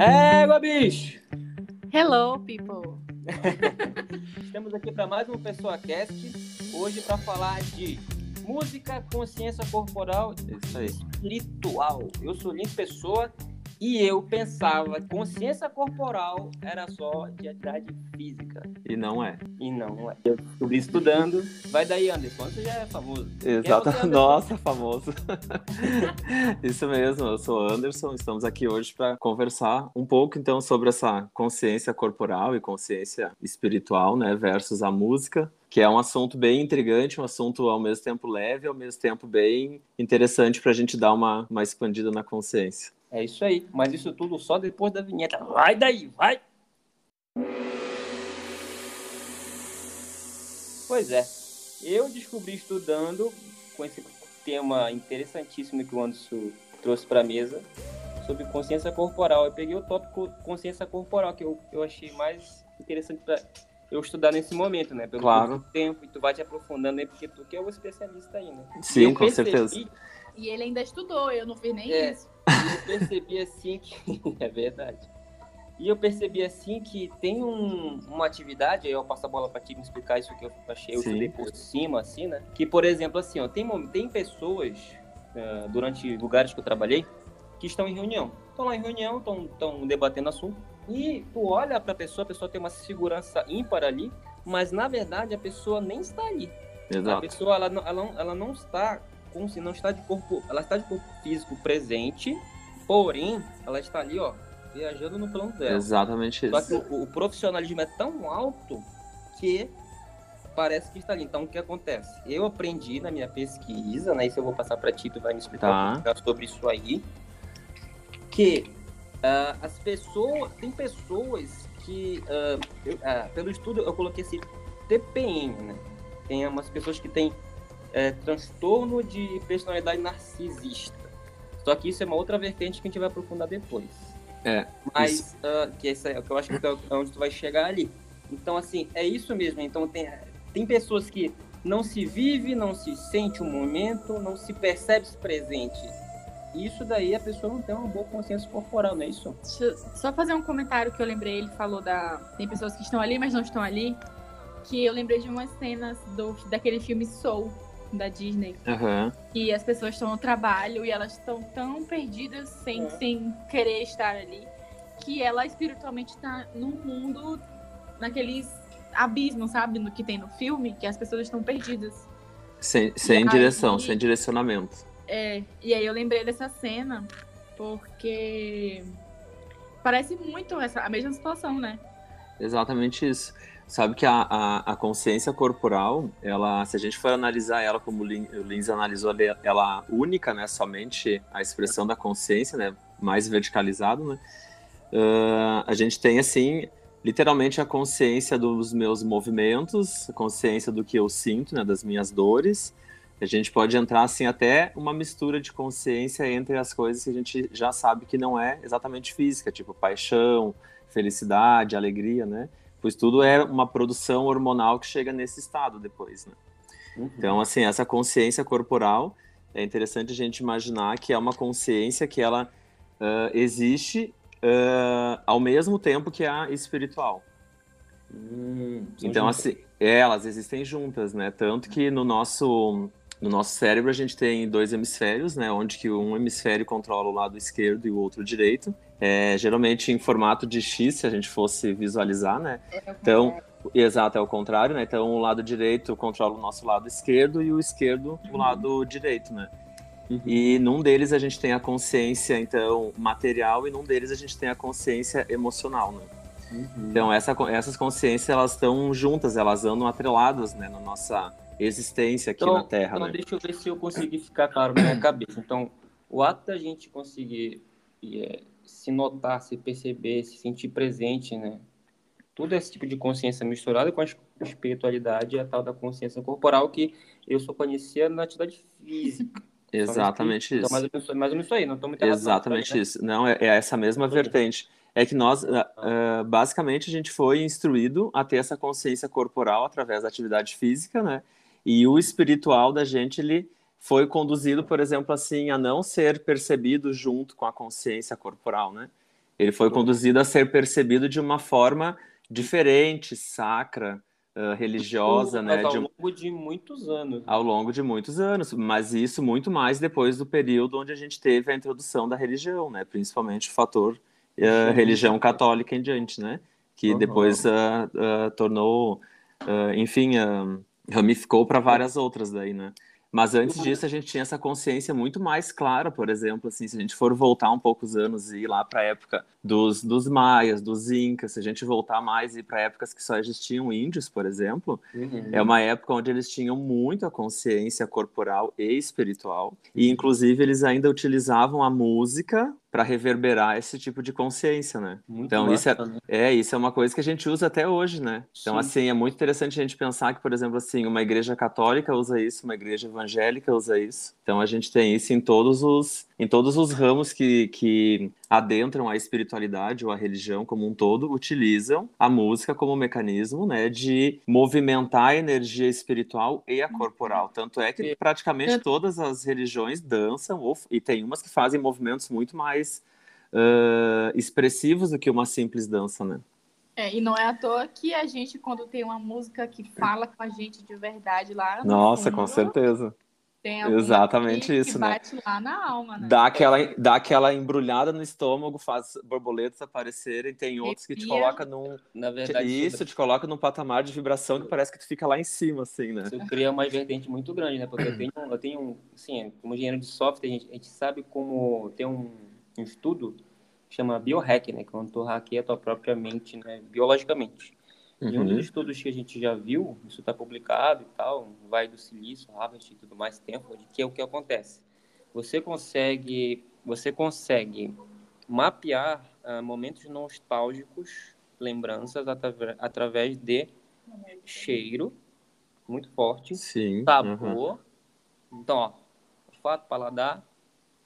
Égua, bicho! Hello, people! Estamos aqui para mais um Pessoa Cast, hoje para falar de música, consciência corporal Isso aí. espiritual. Eu sou Link Pessoa e eu pensava que consciência corporal era só de atividade física. E não é. E não é. Eu descobri estudando. Vai daí, Anderson. Você já é famoso. Exato. É? Nossa, famoso. Isso mesmo, eu sou o Anderson. Estamos aqui hoje para conversar um pouco então sobre essa consciência corporal e consciência espiritual, né, versus a música, que é um assunto bem intrigante, um assunto ao mesmo tempo leve, ao mesmo tempo bem interessante para a gente dar uma, uma expandida na consciência. É isso aí. Mas isso tudo só depois da vinheta. Vai daí, vai! Pois é. Eu descobri estudando com esse tema interessantíssimo que o Anderson trouxe para a mesa sobre consciência corporal. Eu peguei o tópico consciência corporal, que eu, eu achei mais interessante para eu estudar nesse momento, né? Pelo Claro. tempo, e tu vai te aprofundando aí, porque tu que é o especialista aí, né? Sim, E com percebi- certeza. E ele ainda estudou, eu não fiz nem É. isso. E eu percebi assim que. é verdade. E eu percebi assim que tem um- uma atividade, aí eu passo a bola pra ti me explicar isso que eu achei, eu estudei por cima, assim, né? Que, por exemplo, assim, ó, tem, tem pessoas, ah, durante lugares que eu trabalhei, que estão em reunião. Estão lá em reunião, estão debatendo assunto. E tu olha pra pessoa, a pessoa tem uma segurança ímpar ali, mas na verdade a pessoa nem está ali. A Exato. pessoa ela ela, ela não está com não está de corpo, ela está de corpo físico presente, porém ela está ali, ó, viajando no plano dela. Exatamente Só que isso. o, o profissionalismo é tão alto que parece que está ali. Então o que acontece? Eu aprendi na minha pesquisa, né? Isso eu vou passar para ti, tu vai me explicar Tá. sobre isso aí, que ah, as pessoas, tem pessoas que, ah, eu- ah, pelo estudo eu coloquei esse TPM, né? Tem umas pessoas que têm é, transtorno de personalidade narcisista. Só que isso é uma outra vertente que a gente vai aprofundar depois. É, Mas, ah, que esse é o que eu acho que é onde tu vai chegar ali. Então, assim, é isso mesmo. Então, tem, tem pessoas que não se vive, não se sente o momento, não se percebe -se presente. Isso daí a pessoa não tem uma boa consciência corporal, não é isso? Deixa eu só fazer um comentário que eu lembrei, ele falou da. Tem pessoas que estão ali, mas não estão ali. Que eu lembrei de umas cenas do, daquele filme Soul, da Disney. Aham. que as pessoas estão no trabalho e elas estão tão perdidas sem, É. sem querer estar ali, que ela espiritualmente está num mundo, naqueles abismos, sabe? No que tem no filme, que as pessoas estão perdidas. Sem, sem aí- direção, sem direcionamento. É, e aí eu lembrei dessa cena porque parece muito essa, a mesma situação, né? Exatamente isso. Sabe que a, a, a consciência corporal, ela, se a gente for analisar ela como o Lin- o Lins analisou, ela- única, né, somente a expressão da consciência, né, mais verticalizado, né, ah, a gente tem, assim, literalmente a consciência dos meus movimentos, a consciência do que eu sinto, né, das minhas dores. A gente pode entrar, assim, até uma mistura de consciência entre as coisas que a gente já sabe que não é exatamente física, tipo paixão, felicidade, alegria, né? Pois tudo é uma produção hormonal que chega nesse estado depois, né? Então, assim, essa consciência corporal, é interessante a gente imaginar que é uma consciência que ela ah, existe ah, ao mesmo tempo que a espiritual. Hum, Então, juntas. assim, é, elas existem juntas, né? Tanto que no nosso, no nosso cérebro a gente tem dois hemisférios, né? Onde que um hemisfério controla o lado esquerdo e o outro direito. É, geralmente em formato de X, se a gente fosse visualizar, né? Então, exato, é o contrário, né? Então, o lado direito controla o nosso lado esquerdo e o esquerdo o lado direito, né? Uhum. E num deles a gente tem a consciência, então, material, e num deles a gente tem a consciência emocional, né? Uhum. Então, essa, essas consciências, elas estão juntas, elas andam atreladas, né, na nossa existência aqui Então, na Terra, então né? deixa eu ver se eu consegui ficar claro na minha cabeça. Então, o ato da gente conseguir é, se notar, se perceber, se sentir presente, né? Tudo esse tipo de consciência misturada com a es- espiritualidade e a tal da consciência corporal que eu só conhecia na atividade física. Exatamente Então, isso. mais ou menos, mais ou menos isso aí, não estou muito errado, não, Exatamente né? isso. Não, é, é essa mesma é. vertente. É que nós, ah, basicamente, a gente foi instruído a ter essa consciência corporal através da atividade física, né? E o espiritual da gente, ele foi conduzido, por exemplo, assim, a não ser percebido junto com a consciência corporal, né? Ele foi conduzido a ser percebido de uma forma diferente, sacra, uh, religiosa, Mas né? ao de- longo de muitos anos. ao longo de muitos anos, mas isso muito mais depois do período onde a gente teve a introdução da religião, né? Principalmente o fator Sim. religião católica em diante, né? Que Uhum. depois ah, tornou, enfim, ramificou para várias outras daí, né? Mas antes disso a gente tinha essa consciência muito mais clara, por exemplo, assim, se a gente for voltar um poucos anos e ir lá para a época dos, dos maias, dos incas, se a gente voltar mais e ir para épocas que só existiam índios, por exemplo, Uhum. é uma época onde eles tinham muita consciência corporal e espiritual, e inclusive eles ainda utilizavam a música para reverberar esse tipo de consciência, né? Muito Então, isso é- massa, né? É, isso é uma coisa que a gente usa até hoje, né? Então, Sim. assim, é muito interessante a gente pensar que, por exemplo, assim, uma igreja católica usa isso, uma igreja evangélica usa isso. Então, a gente tem isso em todos os, em todos os ramos que, que adentram a espiritualidade ou a religião como um todo, utilizam a música como mecanismo, né, de movimentar a energia espiritual e a corporal. Tanto é que praticamente todas as religiões dançam, ou, e tem umas que fazem movimentos muito mais ah, expressivos do que uma simples dança, né? É, e não é à toa que a gente, quando tem uma música que fala com a gente de verdade lá. no Nossa, com fundo, certeza. Tem Exatamente que, isso, que né? bate lá na alma, né? Dá aquela, dá aquela embrulhada no estômago, faz borboletas aparecerem, tem outros que te coloca num. Na verdade, Isso, te coloca num patamar de vibração que parece que tu fica lá em cima, assim, né? Isso cria uma vertente muito grande, né? Porque eu tenho, eu tenho assim, como engenheiro de software, a gente, a gente sabe como tem um, um estudo que chama biohack, né? Quando tu hackeia a tua própria mente, né? Biologicamente. E um dos Uhum. estudos que a gente já viu, isso está publicado e tal, vai do silício, Harvard e tudo mais, Stanford, que é o que acontece. Você consegue, você consegue mapear ah, momentos nostálgicos, lembranças atra- através de cheiro, muito forte, Sim. uhum. sabor. Então, ó, olfato, paladar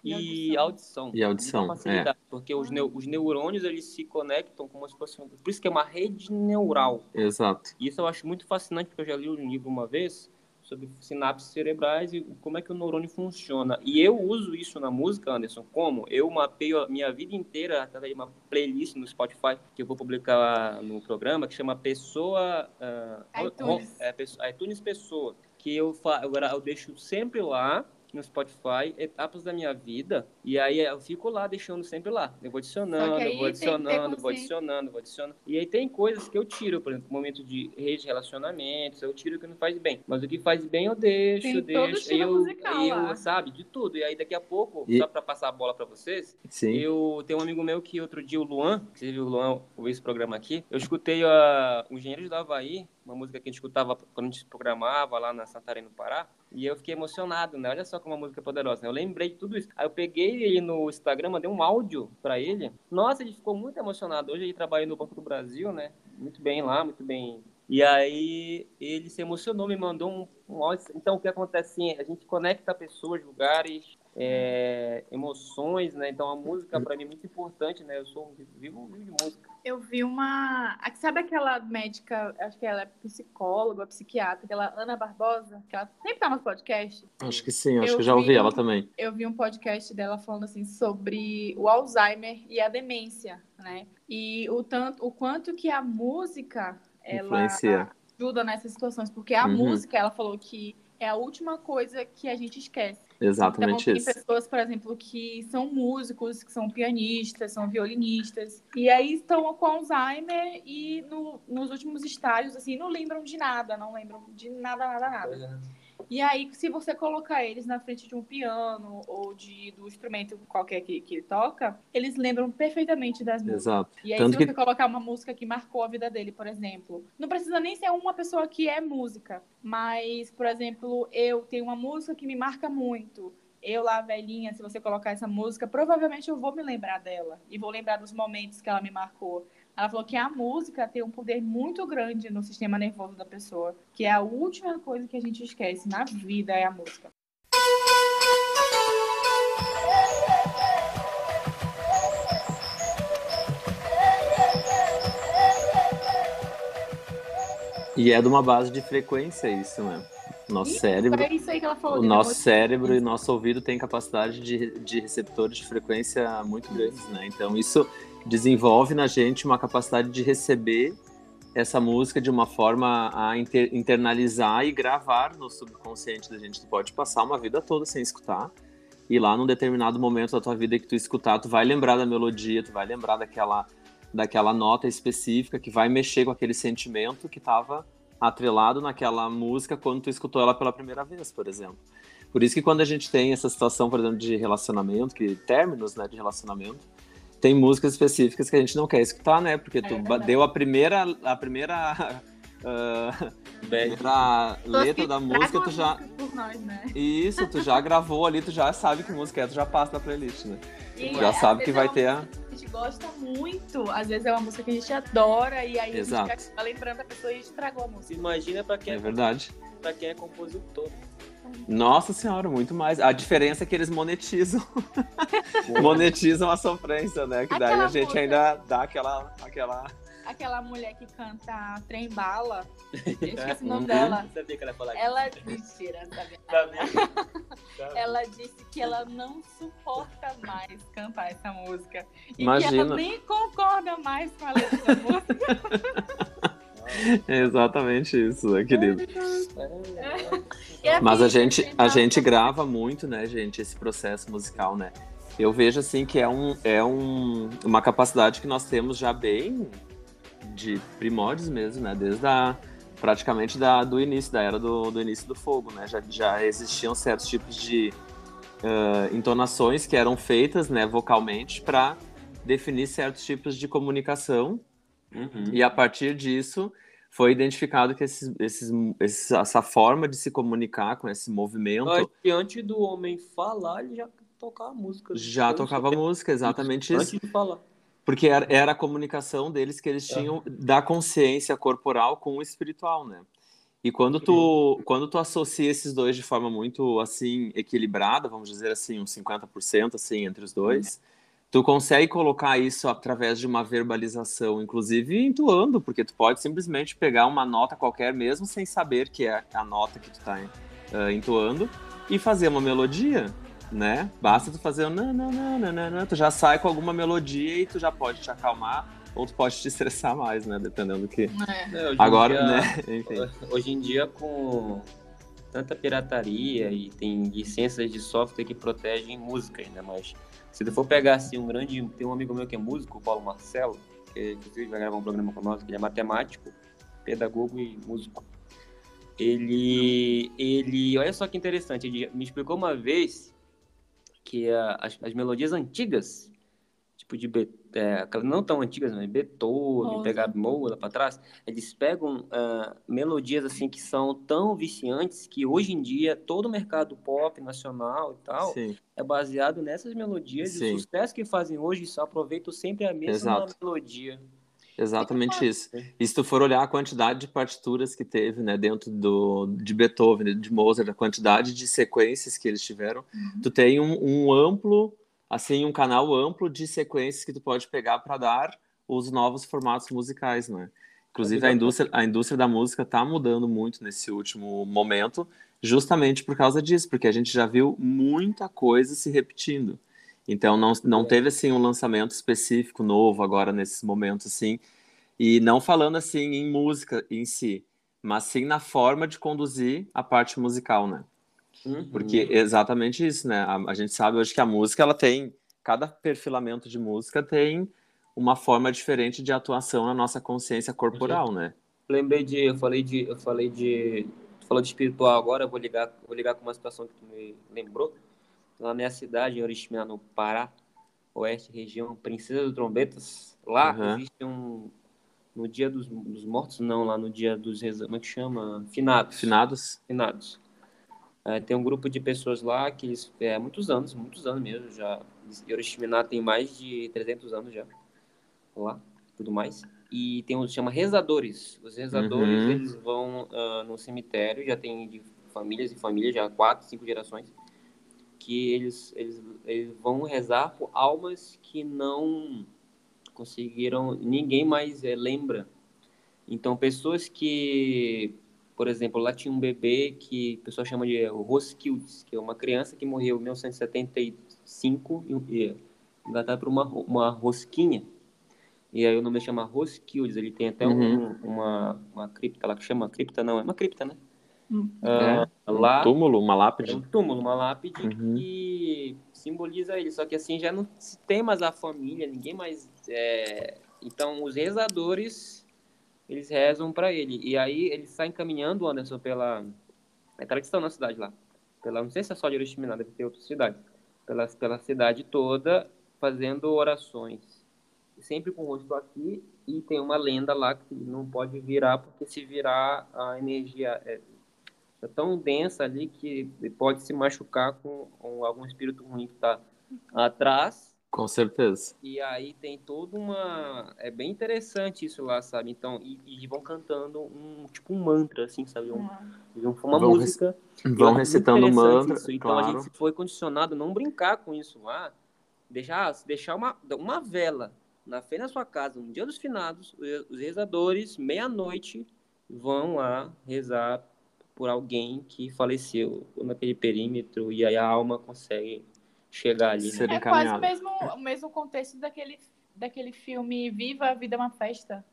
E audição. E audição, é. Porque os, neu- os neurônios, eles se conectam como se fosse... um- Por isso que é uma rede neural. Exato. E isso eu acho muito fascinante, porque eu já li um livro uma vez sobre sinapses cerebrais e como é que o neurônio funciona. E eu uso isso na música, Anderson, como? Eu mapeio a minha vida inteira através de uma playlist no Spotify, que eu vou publicar no programa, que chama Pessoa... ah, iTunes. é, Pessoa- iTunes Pessoa. Que eu, fa... agora eu deixo sempre lá no Spotify etapas da minha vida e aí eu fico lá deixando sempre lá. Eu vou adicionando eu vou adicionando vou adicionando vou adicionando. E aí tem coisas que eu tiro por exemplo momento de rede de relacionamentos eu tiro o que não faz bem. Mas o que faz bem eu deixo Tem eu todo deixo. estilo eu, musical eu lá. sabe de tudo. E aí daqui a pouco E- só para passar a bola para vocês Sim. eu tenho um amigo meu que outro dia, o Luan, que você viu o Luan ouviu esse programa aqui, eu escutei a, o Engenheiros do Havaí, uma música que a gente escutava quando a gente programava lá na Santarém, no Pará, e eu fiquei emocionado, né? Olha só como a música é poderosa, né? Eu lembrei de tudo isso. Aí eu peguei ele no Instagram, mandei um áudio pra ele. Nossa, ele ficou muito emocionado. Hoje ele trabalha no Banco do Brasil, né? Muito bem lá, muito bem. E aí ele se emocionou, me mandou um, um áudio. Então o que acontece assim, a gente conecta pessoas, lugares, é, emoções, né? Então a música para mim é muito importante, né? Eu sou um vivo, vivo de música. Eu vi uma. Sabe aquela médica, acho que ela é psicóloga, psiquiatra, aquela Ana Barbosa, que ela sempre tá no podcast. Acho que sim, acho Eu que já ouvi vi- ela também. Eu vi um podcast dela falando assim sobre o Alzheimer e a demência, né? E o tanto, o quanto que a música ela Influencia. ajuda nessas situações, porque a Uhum. música, ela falou que é a última coisa que a gente esquece. Exatamente então, tem isso. pessoas, por exemplo, que são músicos, que são pianistas, são violinistas, e aí estão com Alzheimer e no- nos últimos estágios, assim, não lembram de nada, não lembram de nada, nada, nada. E aí, se você colocar eles na frente de um piano ou de, do instrumento qualquer que, que ele toca, eles lembram perfeitamente das músicas. Exato. E aí, Tanto se que- você colocar uma música que marcou a vida dele, por exemplo, não precisa nem ser uma pessoa que é música, mas, por exemplo, eu tenho uma música que me marca muito. Eu lá, velhinha, se você colocar essa música, provavelmente eu vou me lembrar dela e vou lembrar dos momentos que ela me marcou. Ela falou que a música tem um poder muito grande no sistema nervoso da pessoa, que é a última coisa que a gente esquece na vida é a música. E é de uma base de frequência isso, né? Nosso Isso, cérebro. É isso aí que ela falou. O nosso cérebro e nosso ouvido têm capacidade de, de receptores de frequência muito grandes, né? Então isso desenvolve na gente uma capacidade de receber essa música de uma forma a inter- internalizar e gravar no subconsciente da gente. Tu pode passar uma vida toda sem escutar e lá num determinado momento da tua vida que tu escutar, tu vai lembrar da melodia, tu vai lembrar daquela daquela nota específica que vai mexer com aquele sentimento que estava atrelado naquela música quando tu escutou ela pela primeira vez, por exemplo. Por isso que quando a gente tem essa situação, por exemplo, de relacionamento, que términos, né, de relacionamento, tem músicas específicas que a gente não quer escutar, né? Porque tu ba- verdade. deu a primeira a primeira ah, primeira letra da música, tu já música nós, né? isso, tu já gravou ali, tu já sabe que música é, tu já passa na playlist, né? E, Já às sabe que vai é ter a música que a gente gosta muito, às vezes é uma música que a gente adora e aí Exato. a gente fica lembrando da pessoa e a gente tragou a música. Imagina pra quem é é, verdade. pra quem é compositor. Nossa senhora, muito mais. A diferença é que eles monetizam. monetizam a sofrência, né? Que daí Aquela a gente música. ainda dá aquela. aquela... Aquela mulher que canta Trem Bala, eu esqueci o nome Uhum. dela. Eu sabia que ela ia falar Ela. Mentira, não sabia. Sabia. Sabia. Ela disse que ela não suporta mais cantar essa música. E que Imagina. ela nem concorda mais com a letra da música. É exatamente isso, né, querido? E é Mas a gente, a gente grava muito, né, gente, esse processo musical, né? Eu vejo assim que é, um, é um, uma capacidade que nós temos já bem de primórdios mesmo, né? Desde a, praticamente da, do início, da era do, do início do fogo, né? Já, já existiam certos tipos de ah, entonações que eram feitas, né, vocalmente, para definir certos tipos de comunicação Uhum. e a partir disso foi identificado que esses, esses, esses- essa forma de se comunicar com esse movimento antes do homem falar, ele já tocava música. já Eu não tocava sei. música, exatamente isso. Antes de falar. Porque era, era a comunicação deles que eles tinham da consciência corporal com o espiritual, né? E quando tu, quando tu associa esses dois de forma muito, assim, equilibrada, vamos dizer assim, uns 50%, assim, entre os dois, tu consegue colocar isso através de uma verbalização, inclusive entoando, porque tu pode simplesmente pegar uma nota qualquer, mesmo sem saber que é a nota que tu tá eh, entoando, e fazer uma melodia, né? Basta tu fazer um nananana, tu já sai com alguma melodia e tu já pode te acalmar, ou tu pode te estressar mais, né? Dependendo do que... É. É, Agora, dia- né? Enfim. Hoje em dia, com tanta pirataria e tem licenças de software que protegem música ainda, mas se tu for pegar assim um grande. Tem um amigo meu que é músico, o Paulo Marcelo, que inclusive vai gravar um programa com nós, que ele é matemático, pedagogo e músico. Ele. ele olha só que interessante, ele me explicou uma vez que a- as, as melodias antigas, tipo de é, aquelas não tão antigas, mas Beethoven, Mozart. pegar Mozart para trás, eles pegam ah, melodias assim que são tão viciantes que hoje em dia todo o mercado pop nacional e tal Sim. é baseado nessas melodias e Sim. o sucesso que fazem hoje só aproveitam sempre a mesma Exato. melodia. Exatamente isso. E se tu for olhar a quantidade de partituras que teve, né, dentro do, de Beethoven, de Mozart, a quantidade de sequências que eles tiveram, tu tem um, um amplo, assim, um canal amplo de sequências que tu pode pegar para dar os novos formatos musicais, né? Inclusive a indústria, a indústria da música está mudando muito nesse último momento, justamente por causa disso, porque a gente já viu muita coisa se repetindo. Então não, não teve assim um lançamento específico novo agora nesses momentos assim, e não falando assim em música em si, mas sim na forma de conduzir a parte musical, né? Uhum. Porque exatamente isso, né? A, a gente sabe hoje que a música ela tem cada perfilamento de música tem uma forma diferente de atuação na nossa consciência corporal, né? Lembrei de, eu falei de, eu falei de, tu falou de espiritual agora, eu vou ligar, vou ligar com uma situação que tu me lembrou. Na minha cidade, em Oriximiná, no Pará, oeste, região Princesa do Trombetas, lá Uhum. existe um, no dia dos, dos mortos, não, lá no dia dos, como é que chama? Finados. Finados. finados. É, tem um grupo de pessoas lá que eles, é, muitos anos, muitos anos mesmo, já, Oriximiná tem mais de 300 anos já, lá, tudo mais. E tem um chama rezadores. Os rezadores, Uhum. eles vão ah, no cemitério, já tem de famílias e famílias, já quatro, cinco gerações, que eles, eles, eles vão rezar por almas que não conseguiram, ninguém mais eh, lembra. Então, pessoas que Por exemplo, lá tinha um bebê que o pessoal chama de Roskildes, que é uma criança que morreu em 1975 e engatado por uma, uma rosquinha. E aí o nome chama Roskildes, ele tem até uhum. um, uma, uma cripta lá que chama cripta, não, é uma cripta, né? Hum. Uh, é, lá, um túmulo, uma lápide. É um túmulo, uma lápide uhum. que simboliza ele. Só que assim já não se tem mais a família, ninguém mais. É... Então os rezadores eles rezam para ele. E aí ele sai caminhando, Anderson, pela. É tradição na cidade lá. Pela, não sei se é só de Oriximiná, deve ter outras cidades. Pela, pela cidade toda, fazendo orações. Sempre com o rosto aqui. E tem uma lenda lá que não pode virar, porque se virar a energia. É, é tão densa ali que pode se machucar com, com algum espírito ruim que está atrás. Com certeza. E aí tem toda uma. É bem interessante isso lá, sabe? Então, e, e vão cantando um tipo um mantra, assim, sabe? Um, uhum. Uma vão música. Rec... Vão recitando um mantra. Isso. Então claro. a gente foi condicionado a não brincar com isso lá. Deixar, deixar uma, uma vela na frente da sua casa, no dia dos finados, os rezadores, meia-noite, vão lá rezar por alguém que faleceu naquele perímetro e aí a alma consegue chegar ali. Né? É quase o mesmo, o mesmo contexto daquele, daquele filme Viva a Vida é uma Festa.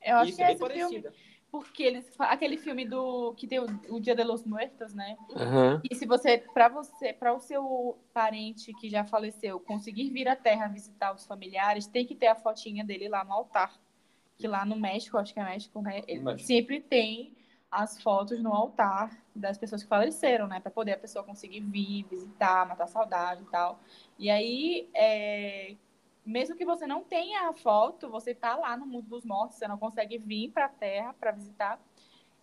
Eu acho Isso, que é, esse parecido. filme. Porque eles aquele filme do que tem o, o Dia de los Muertos, né? Uhum. E se você para você, para o seu parente que já faleceu conseguir vir à Terra visitar os familiares, tem que ter a fotinha dele lá no altar. Que lá no México, acho que é México, né? Ele México. sempre tem as fotos no altar das pessoas que faleceram, né? Para poder a pessoa conseguir vir, visitar, matar saudade e tal. E aí, é... mesmo que você não tenha a foto, você tá lá no mundo dos mortos, você não consegue vir para a Terra para visitar.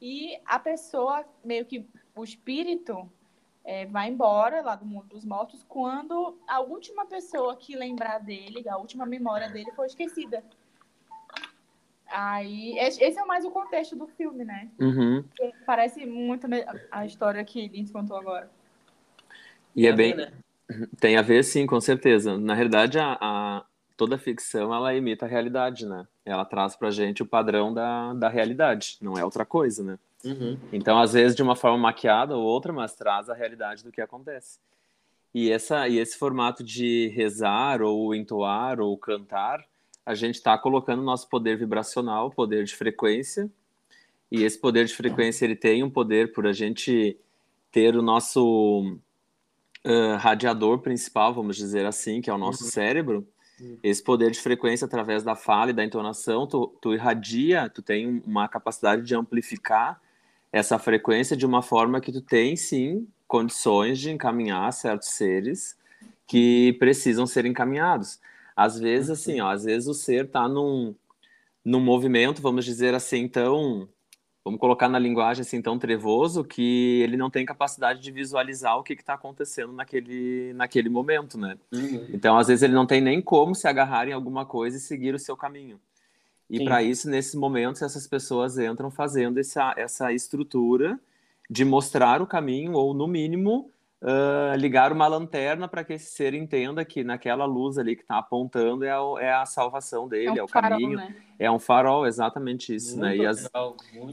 E a pessoa, meio que o espírito, é, vai embora lá do mundo dos mortos quando a última pessoa que lembrar dele, a última memória dele foi esquecida. Aí, esse é mais o contexto do filme, né? Uhum. Parece muito a história que Lins contou agora. E é bem. Né? Tem a ver, sim, com certeza. Na realidade, a, a, toda ficção ela imita a realidade, né? Ela traz pra gente o padrão da, da realidade, não é outra coisa, né? Uhum. Então, às vezes, de uma forma maquiada ou outra, mas traz a realidade do que acontece. E, essa, e esse formato de rezar, ou entoar, ou cantar, a gente está colocando nosso poder vibracional, poder de frequência, e esse poder de frequência ele tem um poder por a gente ter o nosso uh, radiador principal, vamos dizer assim, que é o nosso uhum. cérebro. Uhum. Esse poder de frequência através da fala e da entonação, tu, tu irradia, tu tem uma capacidade de amplificar essa frequência de uma forma que tu tem sim condições de encaminhar certos seres que precisam ser encaminhados. Às vezes, assim, ó, às vezes o ser está num, num movimento, vamos dizer assim, tão. Vamos colocar na linguagem assim, tão trevoso que ele não tem capacidade de visualizar o que está acontecendo naquele, naquele momento, né? Uhum. Então, às vezes, ele não tem nem como se agarrar em alguma coisa e seguir o seu caminho. E para isso, nesses momentos, essas pessoas entram fazendo essa, essa estrutura de mostrar o caminho, ou no mínimo, uh, ligar uma lanterna para que esse ser entenda que naquela luz ali que está apontando é, o, é, a salvação dele, é, um é o farol, caminho. Né? É um farol, exatamente isso, muito né? E, as,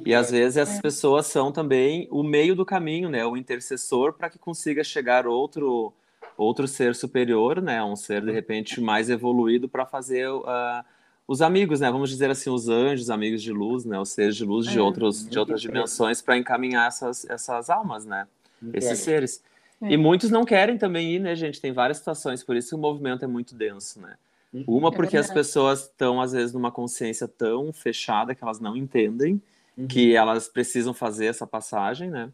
e às vezes essas é. pessoas são também o meio do caminho, né? O intercessor para que consiga chegar outro outro ser superior, né? Um ser de repente mais evoluído para fazer uh, os amigos, né? Vamos dizer assim, os anjos, amigos de luz, né? Os seres de luz de, é, outros, de outras dimensões para encaminhar essas, essas almas, né? Esses seres. É. E muitos não querem também ir, né, gente? Tem várias situações, por isso que o movimento é muito denso, né? Uhum. Uma, é porque é as pessoas estão, às vezes, numa consciência tão fechada que elas não entendem uhum. que elas precisam fazer essa passagem, né?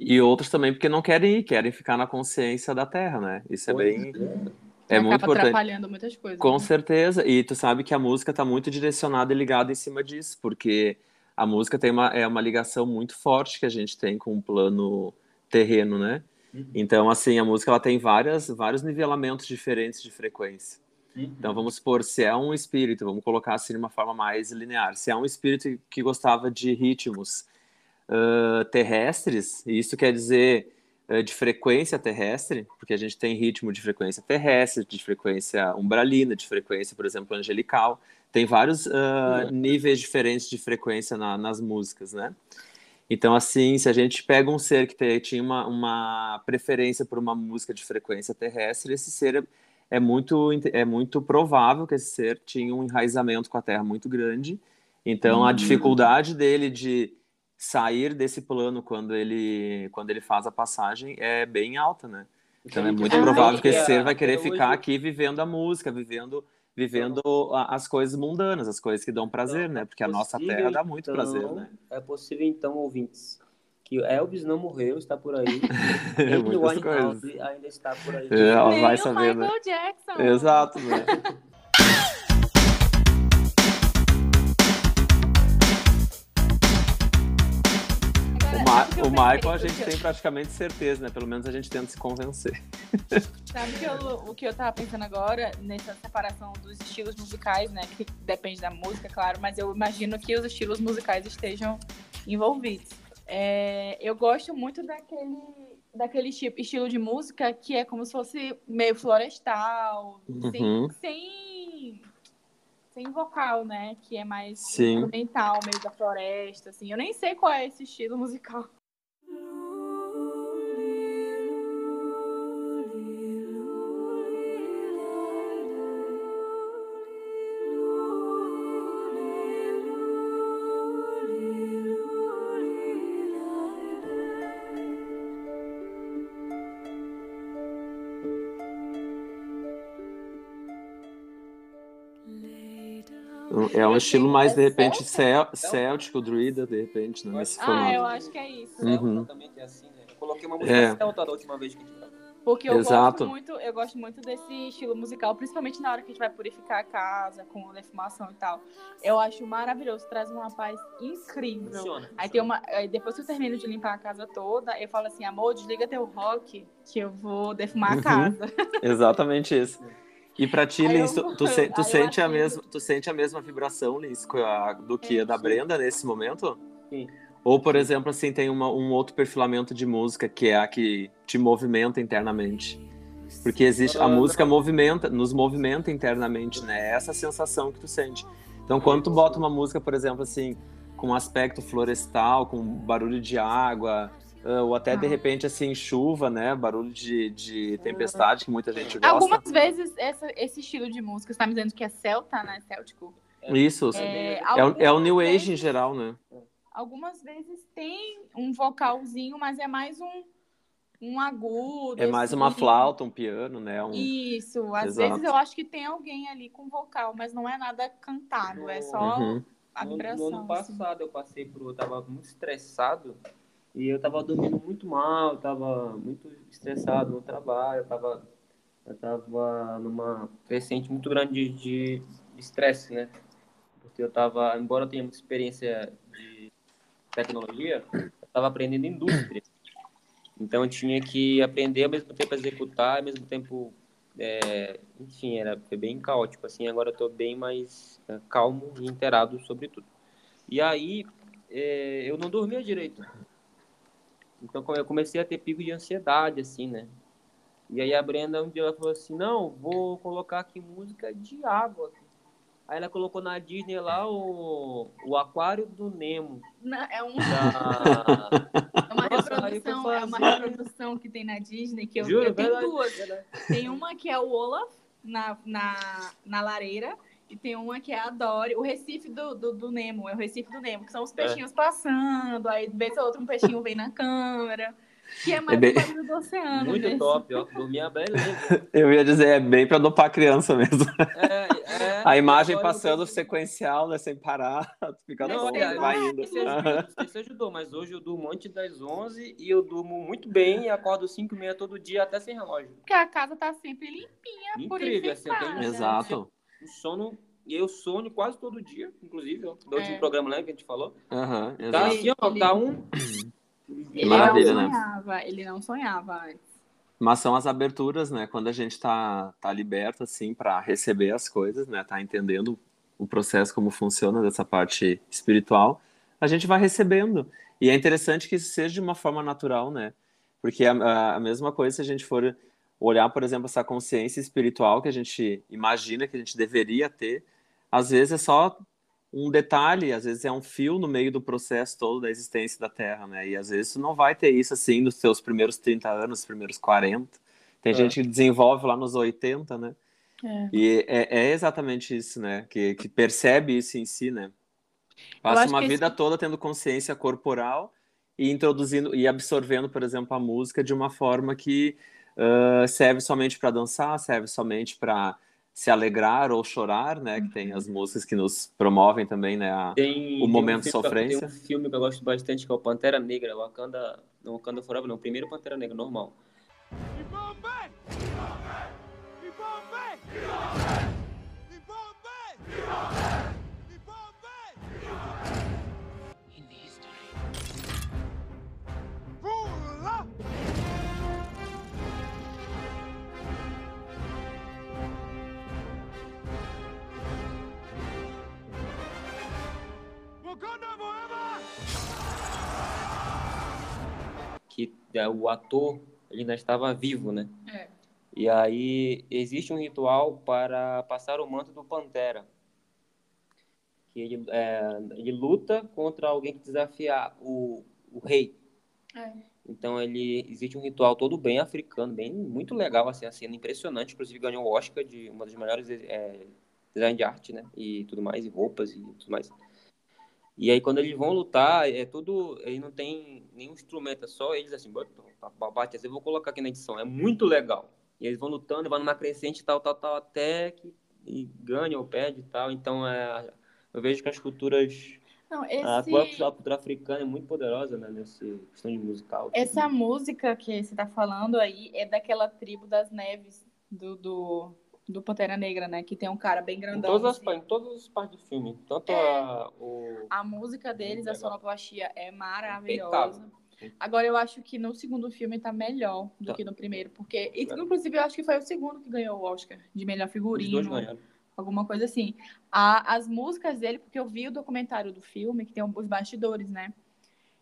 E outros também porque não querem ir, querem ficar na consciência da Terra, né? Isso é bem. É, é muito importante. atrapalhando muitas coisas. Com né? certeza. E tu sabe que a música está muito direcionada e ligada em cima disso, porque a música tem uma, é uma ligação muito forte que a gente tem com o plano terreno, né? Uhum. Então, assim, a música ela tem várias, vários nivelamentos diferentes de frequência. Uhum. Então, vamos supor, se é um espírito, vamos colocar assim de uma forma mais linear, se é um espírito que gostava de ritmos uh, terrestres, isso quer dizer uh, de frequência terrestre, porque a gente tem ritmo de frequência terrestre, de frequência umbralina, de frequência, por exemplo, angelical, tem vários uh, uhum. níveis diferentes de frequência na, nas músicas, né? Então, assim, se a gente pega um ser que tinha uma, uma preferência por uma música de frequência terrestre, esse ser é muito, é muito provável que esse ser tinha um enraizamento com a Terra muito grande. Então, a uhum. dificuldade dele de sair desse plano quando ele, quando ele faz a passagem é bem alta, né? Então, é muito provável que esse ser vai querer ficar aqui vivendo a música, vivendo vivendo as coisas mundanas, as coisas que dão prazer, então, né? Porque a nossa terra dá muito então, prazer, né? É possível, então, ouvintes, que Elvis não morreu, está por aí. é muitas coisas. ainda está por aí. É, vai saber, né? Jackson. Exato, né? o Michael a gente tem praticamente certeza, né? Pelo menos a gente tenta se convencer. Sabe que eu, o que eu tava pensando agora, nessa separação dos estilos musicais, né? Que depende da música, claro, mas eu imagino que os estilos musicais estejam envolvidos. É, eu gosto muito daquele, daquele tipo, estilo de música que é como se fosse meio florestal, uhum. sem, sem sem vocal, né? Que é mais Sim. instrumental, meio da floresta, assim. Eu nem sei qual é esse estilo musical. É um estilo mais, de repente, cél céltico, druida, de repente, né? Nesse ah, eu acho que é isso. Uhum. Também é assim, né? Eu coloquei uma música é. celta da última vez que a gente gravou. Porque eu Exato. gosto muito, eu gosto muito desse estilo musical, principalmente na hora que a gente vai purificar a casa com defumação e tal. Eu acho maravilhoso, traz uma paz incrível. Funciona, aí tem uma, aí depois que eu termino de limpar a casa toda, eu falo assim, amor, desliga teu rock que eu vou defumar a uhum. casa. Exatamente isso. E para ti, Lins, tu, tu, se, tu sente a mesma, tu sente a mesma vibração, Lins, do que a da Brenda nesse momento? Sim. Ou, por exemplo, assim, tem uma, um outro perfilamento de música que é a que te movimenta internamente. Porque existe a música movimenta, nos movimenta internamente, né? É essa sensação que tu sente. Então, quando tu bota uma música, por exemplo, assim, com aspecto florestal, com barulho de água, ah, ou até de ah. repente assim chuva, né? Barulho de, de tempestade que muita gente gosta. Algumas vezes essa, esse estilo de música, você tá me dizendo que é celta, né? Céltico. Isso. É, é, o, é o New Age vezes, em geral, né? Algumas vezes tem um vocalzinho, mas é mais um um agudo. É mais assim. uma flauta, um piano, né? Um... Isso. Às Exato. vezes eu acho que tem alguém ali com vocal, mas não é nada cantado, é só uhum. a vibração. No, no ano assim. passado assim. eu passei por. Eu tava muito estressado e eu tava dormindo muito mal, tava muito estressado no trabalho, eu tava, eu tava numa crescente muito grande de estresse, né? Porque eu tava, embora eu tenha muita experiência de tecnologia, eu tava aprendendo indústria. Então eu tinha que aprender ao mesmo tempo executar, ao mesmo tempo, é, enfim, era bem caótico assim. Agora eu tô bem mais é, calmo e inteirado sobre tudo. E aí é, eu não dormia direito. Então eu comecei a ter pico de ansiedade, assim, né? E aí a Brenda um dia ela falou assim, não, vou colocar aqui música de água. Aí ela colocou na Disney lá o, o Aquário do Nemo. Não, é, um... da... é uma Nossa, reprodução, é uma reprodução que tem na Disney que eu, Juro, eu tenho duas. Verdade. Tem uma que é o Olaf na, na, na lareira e tem uma que é a Dory, o Recife do, do, do, Nemo, é o Recife do Nemo, que são os é. peixinhos é. passando, aí vez ou outro um peixinho vem na câmera. Que é mais é bem... do oceano. Muito desse. top, ó. Dormir é beleza. Eu ia dizer, é bem para dopar a criança mesmo. É, é, a imagem passando sequencial, né? Sem parar. Fica não, é, vai indo. Isso, isso ajudou, mas hoje eu durmo antes das 11 e eu durmo muito bem e acordo 5 e meia todo dia, até sem relógio. Porque a casa tá sempre limpinha, Incrível, assim, eu tenho Exato um sono. E eu sonho quase todo dia, inclusive, do é. último programa né, que a gente falou. Uhum, tá assim, ó, tá um. Ele Maravilha, não né? sonhava, né? ele não sonhava antes. Mas são as aberturas, né? Quando a gente tá, tá liberto, assim, para receber as coisas, né? Tá entendendo o processo, como funciona dessa parte espiritual, a gente vai recebendo. E é interessante que isso seja de uma forma natural, né? Porque a, a mesma coisa se a gente for olhar, por exemplo, essa consciência espiritual que a gente imagina que a gente deveria ter, às vezes é só um detalhe, às vezes é um fio no meio do processo todo da existência da Terra, né? E às vezes tu não vai ter isso assim nos seus primeiros 30 anos, primeiros 40. Tem é. gente que desenvolve lá nos 80, né? É. E é, é, exatamente isso, né? Que, que percebe isso em si, né? Passa uma vida esse... toda tendo consciência corporal e introduzindo e absorvendo, por exemplo, a música de uma forma que uh, serve somente para dançar, serve somente para se alegrar ou chorar, né? Que tem as uhum. músicas que nos promovem também, né? A, tem, o momento de sofrência. Tem um filme que eu gosto bastante que é o Pantera Negra, Wakanda, não Wakanda Forever, não, o primeiro Pantera Negra, normal. Que é, o ator ele ainda estava vivo, né? É. E aí existe um ritual para passar o manto do Pantera. Que ele, é, ele luta contra alguém que desafia o, o rei. É. Então ele existe um ritual todo bem africano, bem muito legal assim, a cena impressionante, inclusive ganhou o Oscar de uma das melhores é, design de arte, né? E tudo mais, e roupas e tudo mais. E aí quando eles vão lutar, é tudo, ele não tem nenhum instrumento, é só eles assim, bate, assim, eu vou colocar aqui na edição, é muito legal. E eles vão lutando, vão numa crescente tal, tal, tal, até que ganham ou perde e tal. Então é, eu vejo que as culturas não, esse... A cultura africana é muito poderosa, né, nessa questão de musical. Essa música que você está falando aí é daquela tribo das neves, do, do, do Pantera Negra, né? Que tem um cara bem grandão. Em todas as, assim. em todas as partes do filme. Tanto é, a, o... a música deles, a sonoplastia, é maravilhosa. Agora, eu acho que no segundo filme tá melhor do tá. que no primeiro, porque, inclusive, eu acho que foi o segundo que ganhou o Oscar de melhor figurino. Alguma coisa assim. A, as músicas dele, porque eu vi o documentário do filme, que tem os bastidores, né?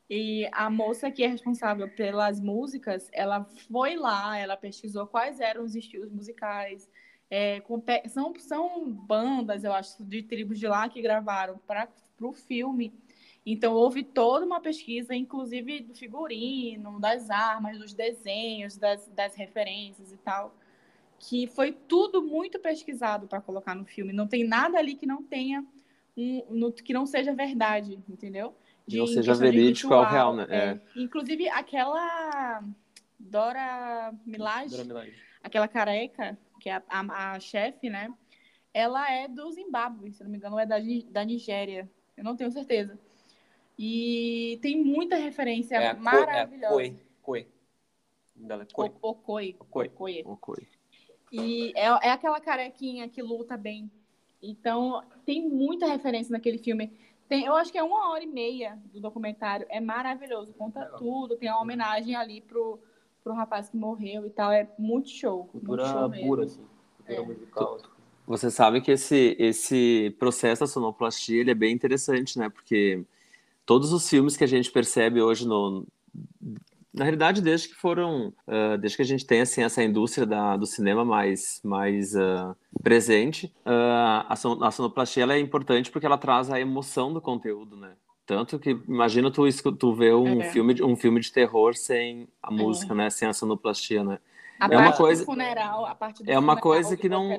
E a moça que é responsável pelas músicas, ela foi lá, ela pesquisou quais eram os estilos musicais, é, são, são bandas, eu acho, de tribos de lá que gravaram para o filme. Então, houve toda uma pesquisa, inclusive do figurino, das armas, dos desenhos, das, das referências e tal, que foi tudo muito pesquisado para colocar no filme. Não tem nada ali que não tenha, um, no, que não seja verdade, entendeu? De, não seja verídico ao real, né? É. É. Inclusive, aquela Dora Milaje, Dora Milaje, aquela careca, que é a, a, a chefe, né? Ela é do Zimbábue, se não me engano, é da, da Nigéria. Eu não tenho certeza. E tem muita referência é maravilhosa. Co, é Coi. Coi. O, Okoi. Okoi. Okoi. E é, é aquela carequinha que luta bem. Então, tem muita referência naquele filme. Tem, eu acho que é uma hora e meia do documentário. É maravilhoso. Conta Legal. tudo. Tem uma homenagem ali pro, pro rapaz que morreu e tal. É muito show. Cultura muito show pura, assim. Cultura é. musical. Você sabe que esse, esse processo da sonoplastia ele é bem interessante, né? Porque todos os filmes que a gente percebe hoje no na realidade desde que foram uh, desde que a gente tem assim essa indústria da, do cinema mais mais uh, presente uh, a, son, a sonoplastia ela é importante porque ela traz a emoção do conteúdo né tanto que imagina tu tu ver um é. filme um filme de terror sem a música é. né sem a sonoplastia né a é uma coisa funeral, a parte do é uma coisa que não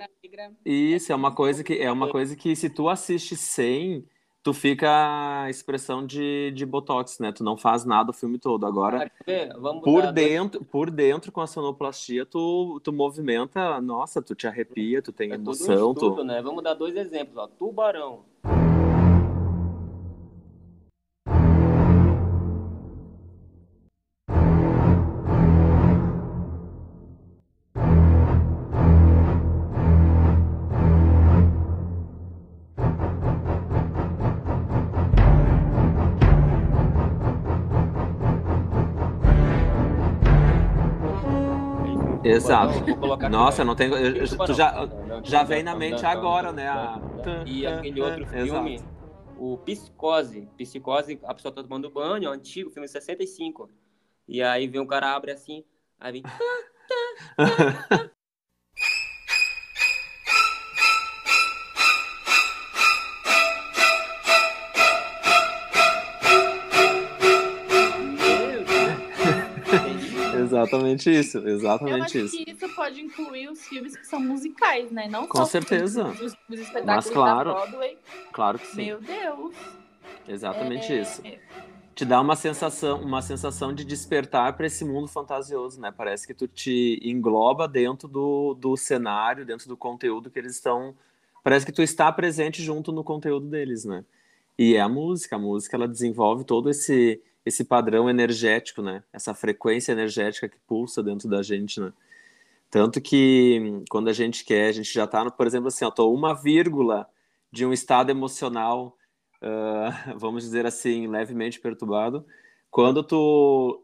isso é uma coisa que é uma coisa que se tu assiste sem tu fica a expressão de, de botox, né? Tu não faz nada o filme todo. Agora, por dentro, dois... por dentro com a sonoplastia, tu, tu movimenta, nossa, tu te arrepia, tu tem é emoção, um estudo, tu... né? Vamos dar dois exemplos, ó. Tubarão. Exato. Nossa, não tem. Tu já, já vem na mente agora, né? A... E aquele outro filme, Exato. o Psicose. Psicose, a pessoa tá tomando banho, é um antigo, filme de 65. E aí vem um cara, abre assim, aí vem. Exatamente isso, exatamente Eu acho isso. que isso pode incluir os filmes que são musicais, né? Não Com só certeza. Os, os espetáculos Mas, claro. da Broadway. Claro que sim. Meu Deus. Exatamente É, isso. Te dá uma sensação, uma sensação de despertar para esse mundo fantasioso, né? Parece que tu te engloba dentro do, do cenário, dentro do conteúdo que eles estão. Parece que tu está presente junto no conteúdo deles, né? E é a música, a música ela desenvolve todo esse esse padrão energético, né? Essa frequência energética que pulsa dentro da gente, né? Tanto que hum, quando a gente quer, a gente já tá, no, por exemplo, assim, eu tô uma vírgula de um estado emocional, ah, vamos dizer assim, levemente perturbado. Quando tu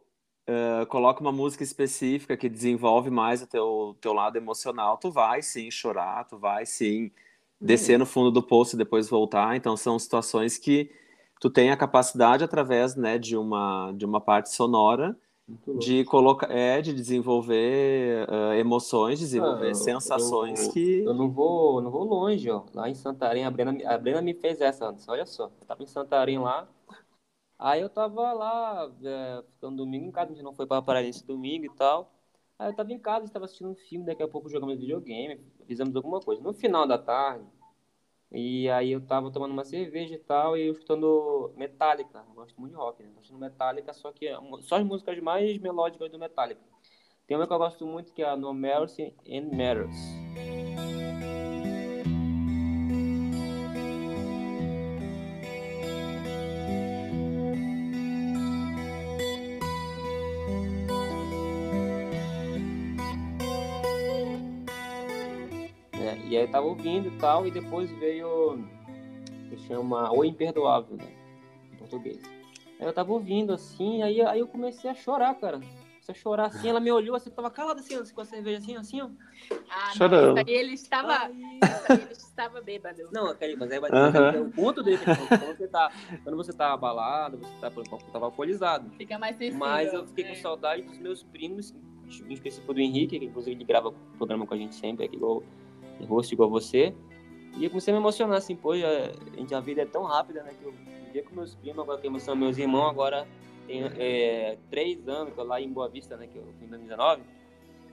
ah, coloca uma música específica que desenvolve mais o teu, teu lado emocional, tu vai sim chorar, tu vai sim descer no fundo do poço e depois voltar. Então são situações que tu tem a capacidade através, né, de uma de uma parte sonora de colocar é de desenvolver ah, emoções, desenvolver Ah, eu- sensações eu- que Eu não vou, não vou longe, ó. Lá em Santarém, a Brena, a Brena me fez essa antes, olha só. Eu tava em Santarém lá. Aí eu tava lá, é, ficando domingo em casa, a gente não foi pra praia esse domingo e tal. Aí eu tava em casa, estava assistindo um filme, daqui a pouco jogamos videogame, fizemos alguma coisa. No final da tarde, e aí eu tava tomando uma cerveja e tal, e eu escutando Metallica. Eu gosto muito de rock, né? Tô escutando Metallica, só que é só as músicas mais melódicas do Metallica. Tem uma que eu gosto muito que é a No Mercy and Matters. Aí eu tava ouvindo e tal, e depois veio que chama O Imperdoável, né? Em português. Aí eu tava ouvindo assim, aí, aí eu comecei a chorar, cara. Comecei a chorar assim, ela me olhou assim, eu tava calada assim, assim, com a cerveja assim, assim, ó. Ah, Chorando. não, ele estava, aí ele estava bêbado. Não, aquele, mas aí vai é o ponto dele, falou, quando você tá, quando você tá abalado, você tá, por exemplo, tava alcoolizado. Fica mais sensível. Mas eu fiquei com é. saudade dos meus primos, em específico do Henrique, que inclusive ele grava programa com a gente sempre, aqui igual rosto igual você. E eu comecei a me emocionar, assim, pô, a, gente, a vida é tão rápida, né, que eu vivia com meus primos, agora que são meus irmãos, agora tem é, três anos, que eu lá em Boa Vista, né, que eu fui em 2019.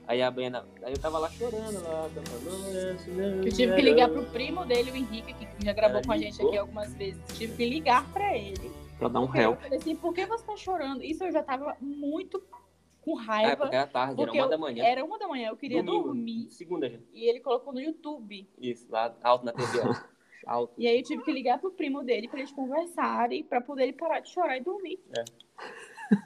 Aí a Brena, aí eu tava lá chorando, lá, cantando. Eu tive que ligar pro primo dele, o Henrique, que já gravou Ela com a gente ligou? aqui algumas vezes. Tive que ligar pra ele. para dar um Porque eu falei assim, por que você tá chorando? Isso eu já tava muito com Ah, é raiva. porque era tarde, era porque uma eu- da manhã. Era uma da manhã, eu queria Domingo, dormir. Segunda já. E ele colocou no YouTube. Isso, lá alto na TV, ó. Alto. E aí eu tive que ligar pro primo dele pra eles conversarem, pra poder ele parar de chorar e dormir.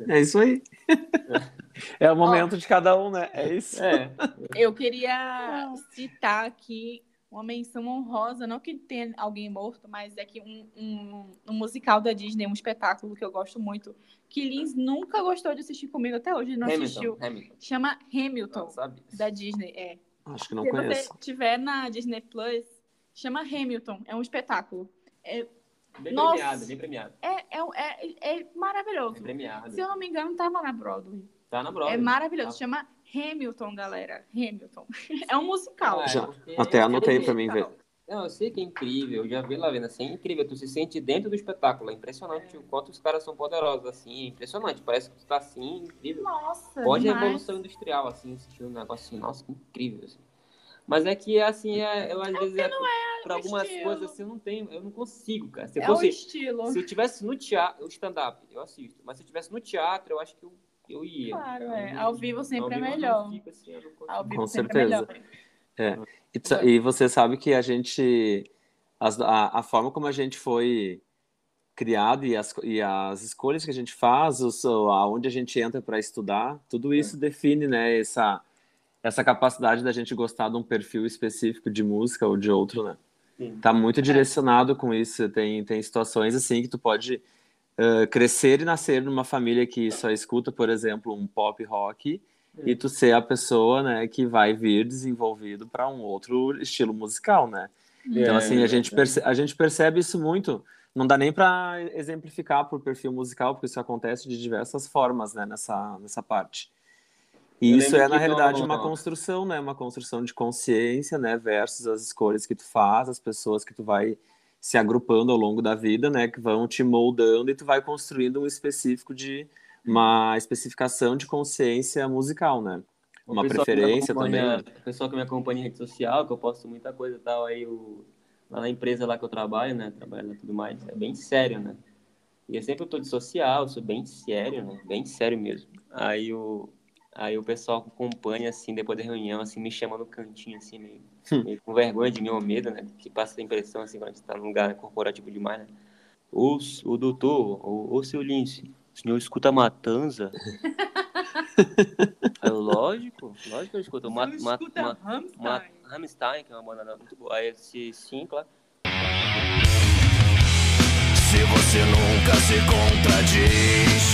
É isso aí. É o momento de cada um, né? É isso. É. Eu queria citar aqui uma menção honrosa, não que tenha alguém morto, mas é que um, um, um musical da Disney, um espetáculo que eu gosto muito, que Lins nunca gostou de assistir comigo até hoje, ele não assistiu. Hamilton, Hamilton. Chama Hamilton, da Disney, é. Acho que não Se conheço. você tiver na Disney Plus, chama Hamilton, é um espetáculo. Bem Nossa. premiado, bem premiado. É, é, é, é maravilhoso. Bem premiado. Se eu não me engano, tava na Broadway. Tá na Broadway. É maravilhoso. Tá. Chama Hamilton, galera. Hamilton. É um musical. Ah, é, Já, até é anotei incrível. pra mim ver. Não, eu sei que é incrível, eu já vi lá vendo assim, é incrível, tu se sente dentro do espetáculo, é impressionante o quanto os caras são poderosos, assim, é impressionante, parece que tu tá assim, incrível. Nossa, Pode a demais. revolução industrial, assim, assistir um negócio assim, nossa, que incrível, assim. Mas é que, assim, é, eu às vezes, é, pra o algumas estilo. coisas, assim, eu não tenho, eu não consigo, cara. Se É fosse, o estilo. se eu tivesse no teatro, o stand-up, eu assisto, mas se eu tivesse no teatro, eu acho que eu, eu ia. Claro, Ao é. vivo- Ao vivo sempre ao é vivo eu melhor. fico assim. Ao vivo Com sempre é certeza. melhor. E, tu- e você sabe que a gente. as- a, a forma como a gente foi criado e as, e as escolhas que a gente faz, os, aonde a gente entra para estudar, tudo isso define né, essa, essa capacidade da gente gostar de um perfil específico de música ou de outro, né? Sim. Tá muito direcionado com isso. Tem, tem situações assim que tu pode eh, crescer e nascer numa família que só escuta, por exemplo, um pop rock e tu ser a pessoa, né, que vai vir desenvolvido para um outro estilo musical, né? Então, É, assim, a gente, é. perce a gente percebe isso muito. Não dá nem para exemplificar por perfil musical, porque isso acontece de diversas formas, né, nessa, nessa parte. E isso é, na realidade, uma construção, né? Uma construção de consciência, né? Versus as escolhas que tu faz, as pessoas que tu vai se agrupando ao longo da vida, né? Que vão te moldando e tu vai construindo um específico de uma especificação de consciência musical, né? Uma preferência também. O pessoal que me acompanha em rede social, que eu posto muita coisa e tal, aí o, lá na empresa lá que eu trabalho, né? Trabalho lá tudo mais, é bem sério, né? E eu sempre tô de social, sou bem sério, né? Bem sério mesmo. Aí o, aí o pessoal acompanha, assim, depois da reunião, assim, me chama no cantinho, assim, meio, hum. meio com vergonha de mim ou medo, né? Que passa a impressão, assim, quando a gente tá num lugar corporativo demais, né? O, o doutor, o, o seu Lince, o senhor escuta Matanza? é lógico, lógico que eu escuto. Ma, ma, ma, ma, Rammstein, que é uma banda muito boa. Aí, se, sim, claro. Se você nunca se contradiz,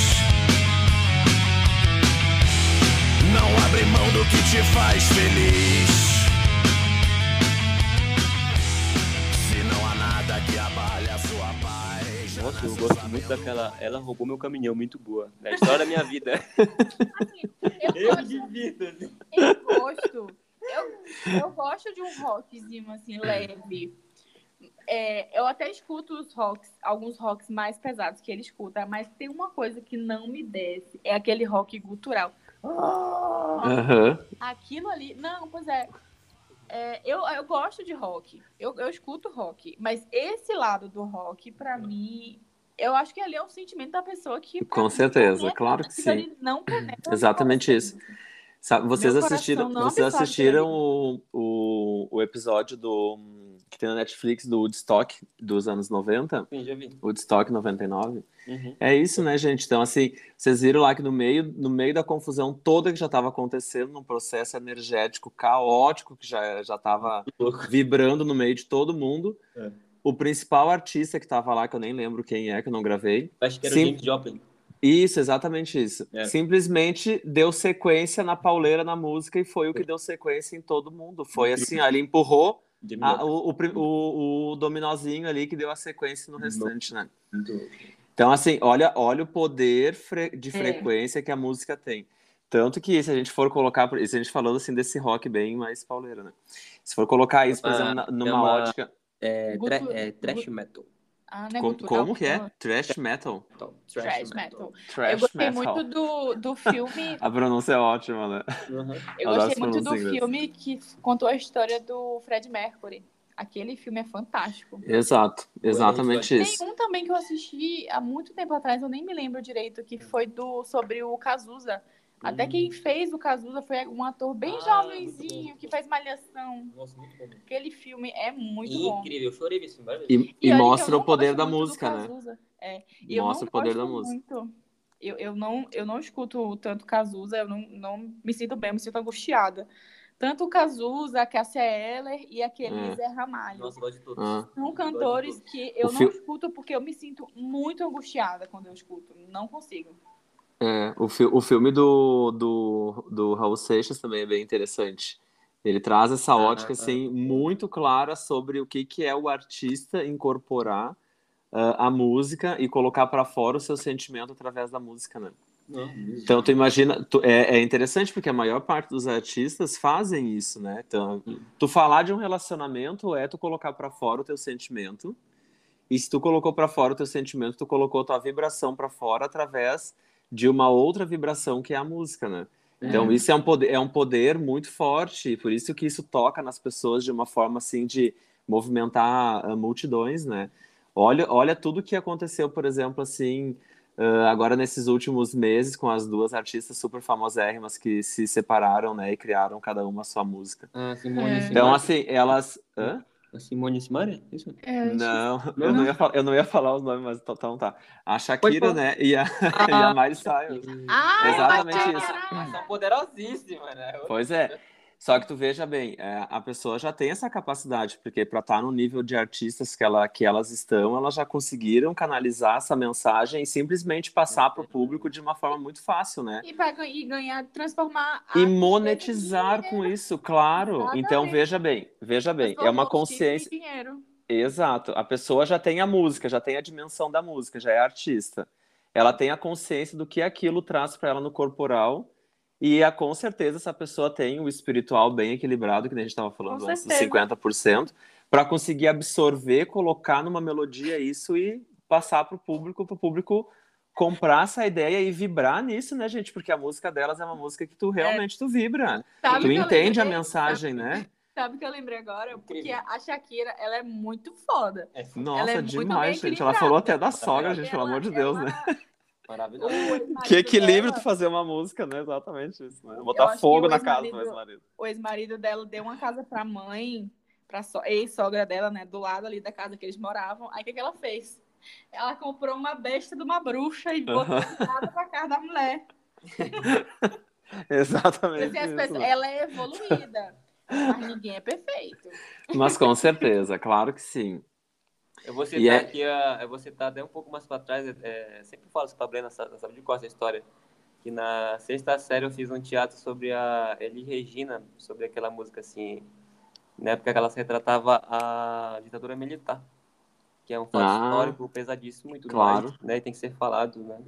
não abre mão do que te faz feliz. Se não há nada que abale a sua paz. Nossa, eu gosto muito daquela. Ela roubou meu caminhão, muito boa. Da história da minha vida. Assim, eu, eu gosto, divido. Assim. Eu gosto. Eu, eu gosto de um rockzinho assim, leve. É, eu até escuto os rocks, alguns rocks mais pesados que ele escuta, mas tem uma coisa que não me desce, é aquele rock gutural. Uhum. Aquilo ali. Não, pois é. é eu, eu gosto de rock. Eu, eu escuto rock. Mas esse lado do rock, para mim, eu acho que ali é um sentimento da pessoa que. Com certeza, claro que sim. Não Exatamente isso. Sabe, vocês assistiram, vocês assistiram o, o, o episódio do que tem na Netflix do Woodstock dos anos 90? Sim, já vi. Woodstock 99. Uhum. É isso, né, gente? Então, assim, vocês viram lá que no meio, no meio da confusão toda que já estava acontecendo, num processo energético caótico que já estava vibrando no meio de todo mundo, é. o principal artista que estava lá, que eu nem lembro quem é, que eu não gravei. Acho que era Sim... o James Joplin. Isso, exatamente isso. É. Simplesmente deu sequência na pauleira na música e foi o que deu sequência em todo mundo. Foi assim, ele empurrou a, o, o, o, dominozinho ali que deu a sequência no restante, né? Então, assim, olha, olha o poder de é. frequência é. que a música tem. Tanto que se a gente for colocar, se a gente falando assim desse rock bem mais pauleira, né? Se for colocar isso, por exemplo, numa é uma, ótica. É, tra é trash metal. Ah, né, como, como que é? Trash metal. Trash, metal. Trash eu gostei metal. muito do, do filme. a pronúncia é ótima, né? Uhum. Eu gostei muito do filme que contou a história do Fred Mercury. Aquele filme é fantástico. Exato, exatamente isso. Tem um também que eu assisti há muito tempo atrás, eu nem me lembro direito, que foi do sobre o Cazuza. Até quem fez o Cazuza foi um ator bem ah, jovenzinho, que faz malhação. Nossa, muito bom. Aquele filme é muito Incrível, bom. Incrível, eu chorei nesse filme várias vezes. E, e, e mostra o poder da música, né? É. E mostra o poder da música. Muito. Eu, eu, não, eu não escuto tanto Cazuza, eu não, não me sinto bem, eu me sinto angustiada. Tanto o Cazuza, a Cássia Eller e aquele é. Zé Ramalho. Nossa, gosto de todos. Ah. São cantores que eu o não fi... escuto porque eu me sinto muito angustiada quando eu escuto. Não consigo. É, o, fi o filme do, do, do Raul Seixas também é bem interessante. Ele traz essa ótica, assim, muito clara sobre o que, que é o artista incorporar uh, a música e colocar para fora o seu sentimento através da música, né? Não, então, tu imagina, tu, é, é, interessante porque a maior parte dos artistas fazem isso, né? Então, tu falar de um relacionamento é tu colocar para fora o teu sentimento. E se tu colocou para fora o teu sentimento, tu colocou tua vibração para fora através de uma outra vibração que é a música, né? Então, é. isso é um, poder, é um poder muito forte, por isso que isso toca nas pessoas de uma forma, assim, de movimentar uh, multidões, né? Olha, olha tudo que aconteceu, por exemplo, assim, uh, agora nesses últimos meses, com as duas artistas super famosérrimas que se separaram, né, e criaram cada uma a sua música. Ah, Simone, é. Então, assim, elas... Hã? A Simone Simaria? Isso? É, não, eu não, ia falar, eu não ia falar os nomes, mas então, então tá. A Shakira, né? E a, ah, e a Miley Cyrus. Ah, Exatamente isso. Elas são poderosíssimas, né? Pois é. Só que tu veja bem, é, a pessoa já tem essa capacidade, porque para estar tá no nível de artistas que, ela, que elas estão, elas já conseguiram canalizar essa mensagem e simplesmente passar para o público de uma forma muito fácil, né? E, pra, e ganhar, transformar. E monetizar com isso, claro. Exatamente. Então veja bem, veja bem, é uma consciência. Dinheiro. Exato. A pessoa já tem a música, já tem a dimensão da música, já é artista. Ela tem a consciência do que aquilo traz para ela no corporal e é, com certeza essa pessoa tem o espiritual bem equilibrado, que a gente estava falando antes, dos 50%, para conseguir absorver, colocar numa melodia isso e passar para o público, para o público comprar essa ideia e vibrar nisso, né, gente? Porque a música delas é uma música que tu realmente tu vibra. Sabe tu entende a lembrei? mensagem, né? Sabe o que eu lembrei agora? Porque a Shakira, ela é muito foda. É Nossa, é demais, gente. Ela falou até da sogra, gente, pelo Ela- amor de Deus, ela- né? Maravilhoso. Que equilíbrio dela- tu fazer uma música, né? Exatamente isso, né? Botar fogo na casa do ex-marido- o ex-marido dela deu uma casa pra mãe, pra so- ex-sogra dela, né? Do lado ali da casa que eles moravam. Aí o que, que ela fez? Ela comprou uma besta de uma bruxa e botou casa pra casa da mulher. Exatamente pessoas- ela é evoluída, mas ninguém é perfeito. Mas com certeza, claro que sim. Eu vou citar é- aqui, a, eu vou citar até um pouco mais para trás, é, sempre falo isso pra Brena, sabe, sabe de qual essa história? Que na sexta série eu fiz um teatro sobre a Elis Regina, sobre aquela música assim, na época que ela se retratava a ditadura militar, que é um fato Ah. histórico pesadíssimo e tudo Claro. mais, né, e tem que ser falado, né?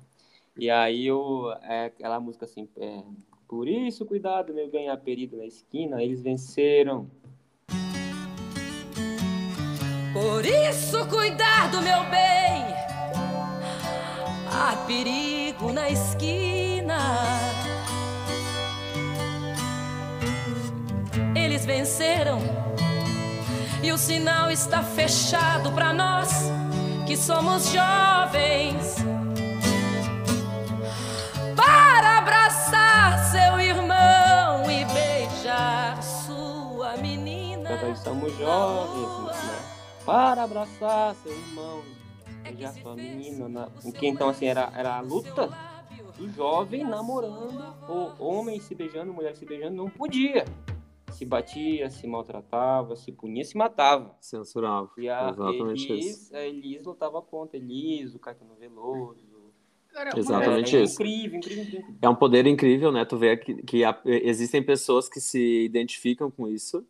E aí eu, é aquela música assim, é, por isso cuidado, meu ganhar perigo na esquina, eles venceram, Por isso, cuidado, meu bem. Há perigo na esquina. Eles venceram e o sinal está fechado para nós que somos jovens. Para abraçar seu irmão e beijar sua menina. Nós somos jovens, né? Para abraçar seu irmão, beijar sua menina. Na... em Que então, assim, era, era a luta do jovem namorando, ou homem se beijando, mulher se beijando, não podia. Se batia, se maltratava, se punia, se matava. Censurava. E a Exatamente Elis, a Elis lutava contra Elis, o Caetano Veloso. Uma Exatamente é, isso. Incrível, incrível, incrível. É um poder incrível, né? Tu vê que, que há- existem pessoas que se identificam com isso,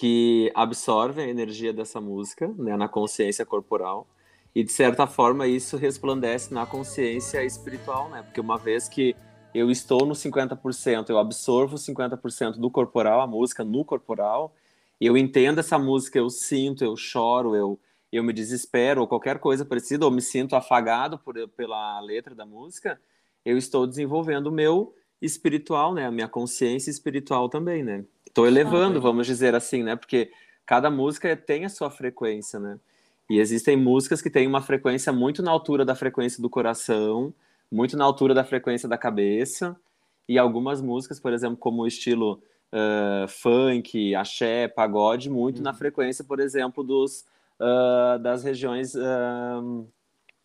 que absorvem a energia dessa música, né, na consciência corporal, e de certa forma isso resplandece na consciência espiritual, né? Porque uma vez que eu estou no 50%, eu absorvo 50% do corporal, a música no corporal, eu entendo essa música, eu sinto, eu choro, eu eu me desespero ou qualquer coisa parecida, ou me sinto afagado por, pela letra da música, eu estou desenvolvendo o meu espiritual, né? A minha consciência espiritual também, né? Estou elevando, vamos dizer assim, né? Porque cada música tem a sua frequência, né? E existem músicas que têm uma frequência muito na altura da frequência do coração, muito na altura da frequência da cabeça, e algumas músicas, por exemplo, como o estilo uh, funk, axé, pagode, muito na frequência, por exemplo, dos uh, das regiões uh,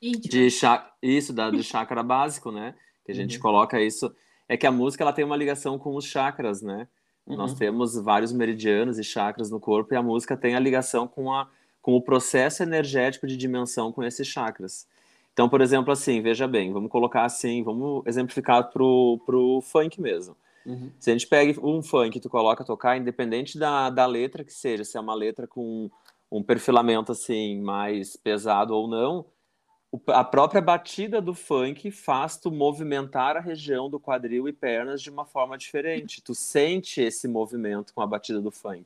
de chá, isso da, do chakra básico, né? Que a gente Uhum. coloca isso. É que a música ela tem uma ligação com os chakras, né? Uhum. Nós temos vários meridianos e chakras no corpo e a música tem a ligação com, a, com o processo energético de dimensão com esses chakras. Então, por exemplo, assim, veja bem, vamos colocar assim, vamos exemplificar pro, pro funk mesmo. Uhum. Se a gente pega um funk e tu coloca a tocar, independente da, da letra que seja, se é uma letra com um perfilamento assim mais pesado ou não, a própria batida do funk faz tu movimentar a região do quadril e pernas de uma forma diferente. Tu sente esse movimento com a batida do funk.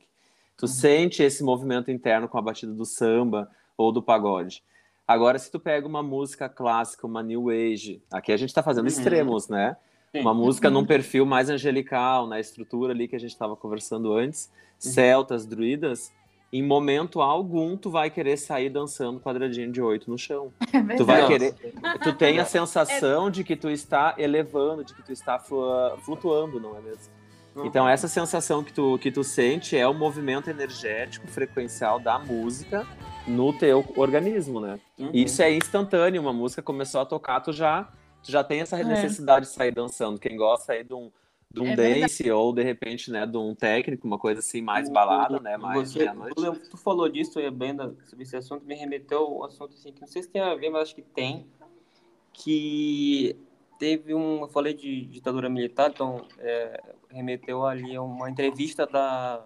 Tu sente esse movimento interno com a batida do samba ou do pagode. Agora, se tu pega uma música clássica, uma new age, aqui a gente está fazendo Uhum. extremos, né? Sim. Uma música num perfil mais angelical, na estrutura ali que a gente estava conversando antes, celtas, druidas, em momento algum tu vai querer sair dançando quadradinho de oito no chão. É Tu vai querer, tu tem a sensação de que tu está elevando, de que tu está flutuando, não é mesmo? Uhum. Então essa sensação que tu, que tu sente é o movimento energético frequencial da música no teu organismo, né? Uhum. E Isso é instantâneo, uma música começou a tocar, tu já, tu já tem essa É. necessidade de sair dançando. Quem gosta aí de um, de um É dance ou de repente, né, de um técnico, uma coisa assim mais balada, né, mais Você, tu, tu falou disso, e Brenda, sobre esse assunto, me remeteu a um assunto assim, que não sei se tem a ver, mas acho que tem, que teve um, eu falei de ditadura militar, então é, remeteu ali a uma entrevista da,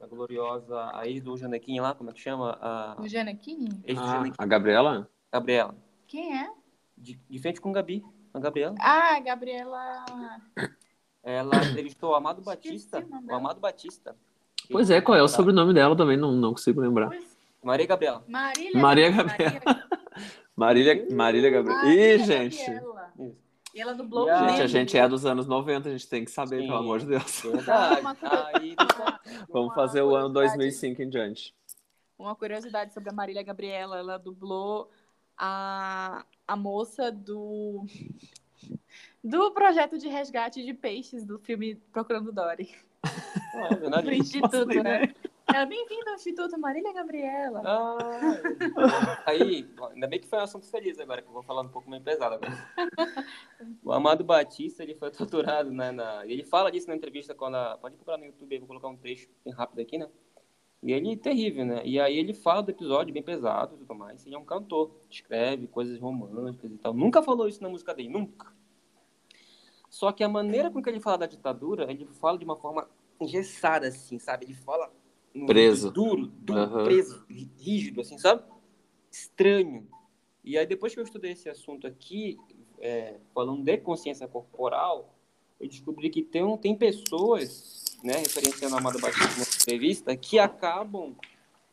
da gloriosa, a ex do Janequim lá, como é que chama? A O Janequine? ex do Ah, Janequim, a Gabriela? Gabriela, Quem é? de, de frente com o Gabi, a Gabriela. Ah, Gabriela. Ela entrevistou o Amado Batista, o. Amado Batista. Pois é, qual é o sobrenome dela também? Não, não consigo lembrar. Maria Gabriela. Marília. Maria Gabriela. Marília, Marília Gabriela. Marília Ih, gente. Gabriela. E ela dublou a- Gente, a gente é dos anos 90, a gente tem que saber, Sim. pelo amor de Deus. Verdade. Aí, então, Vamos fazer o ano curiosidade. 2005 em diante. Uma curiosidade sobre a Marília Gabriela, ela dublou a, a moça do do projeto de resgate de peixes do filme Procurando Dory. ah, é verdade. Do Instituto, Nossa, né? Ela, bem-vinda ao Instituto Marília Gabriela. Ah, aí, ó, ainda bem que foi um assunto feliz agora, que eu vou falar um pouco meio pesado agora. O Amado Batista, ele foi torturado, né, na... ele fala disso na entrevista quando a... pode procurar no YouTube, eu vou colocar um trecho bem rápido aqui, né, e ele é terrível, né, e aí ele fala do episódio bem pesado e tudo mais, ele é um cantor, escreve coisas românticas e tal, nunca falou isso na música dele, nunca. Só que a maneira com que ele fala da ditadura, ele fala de uma forma engessada, assim, sabe, ele fala Preso. duro, duro, Aham. preso, rí- rígido, assim, sabe? Estranho. E aí, depois que eu estudei esse assunto aqui, é, falando de consciência corporal, eu descobri que tem, tem pessoas, né, referenciando a Amada Batista nessa entrevista, que acabam,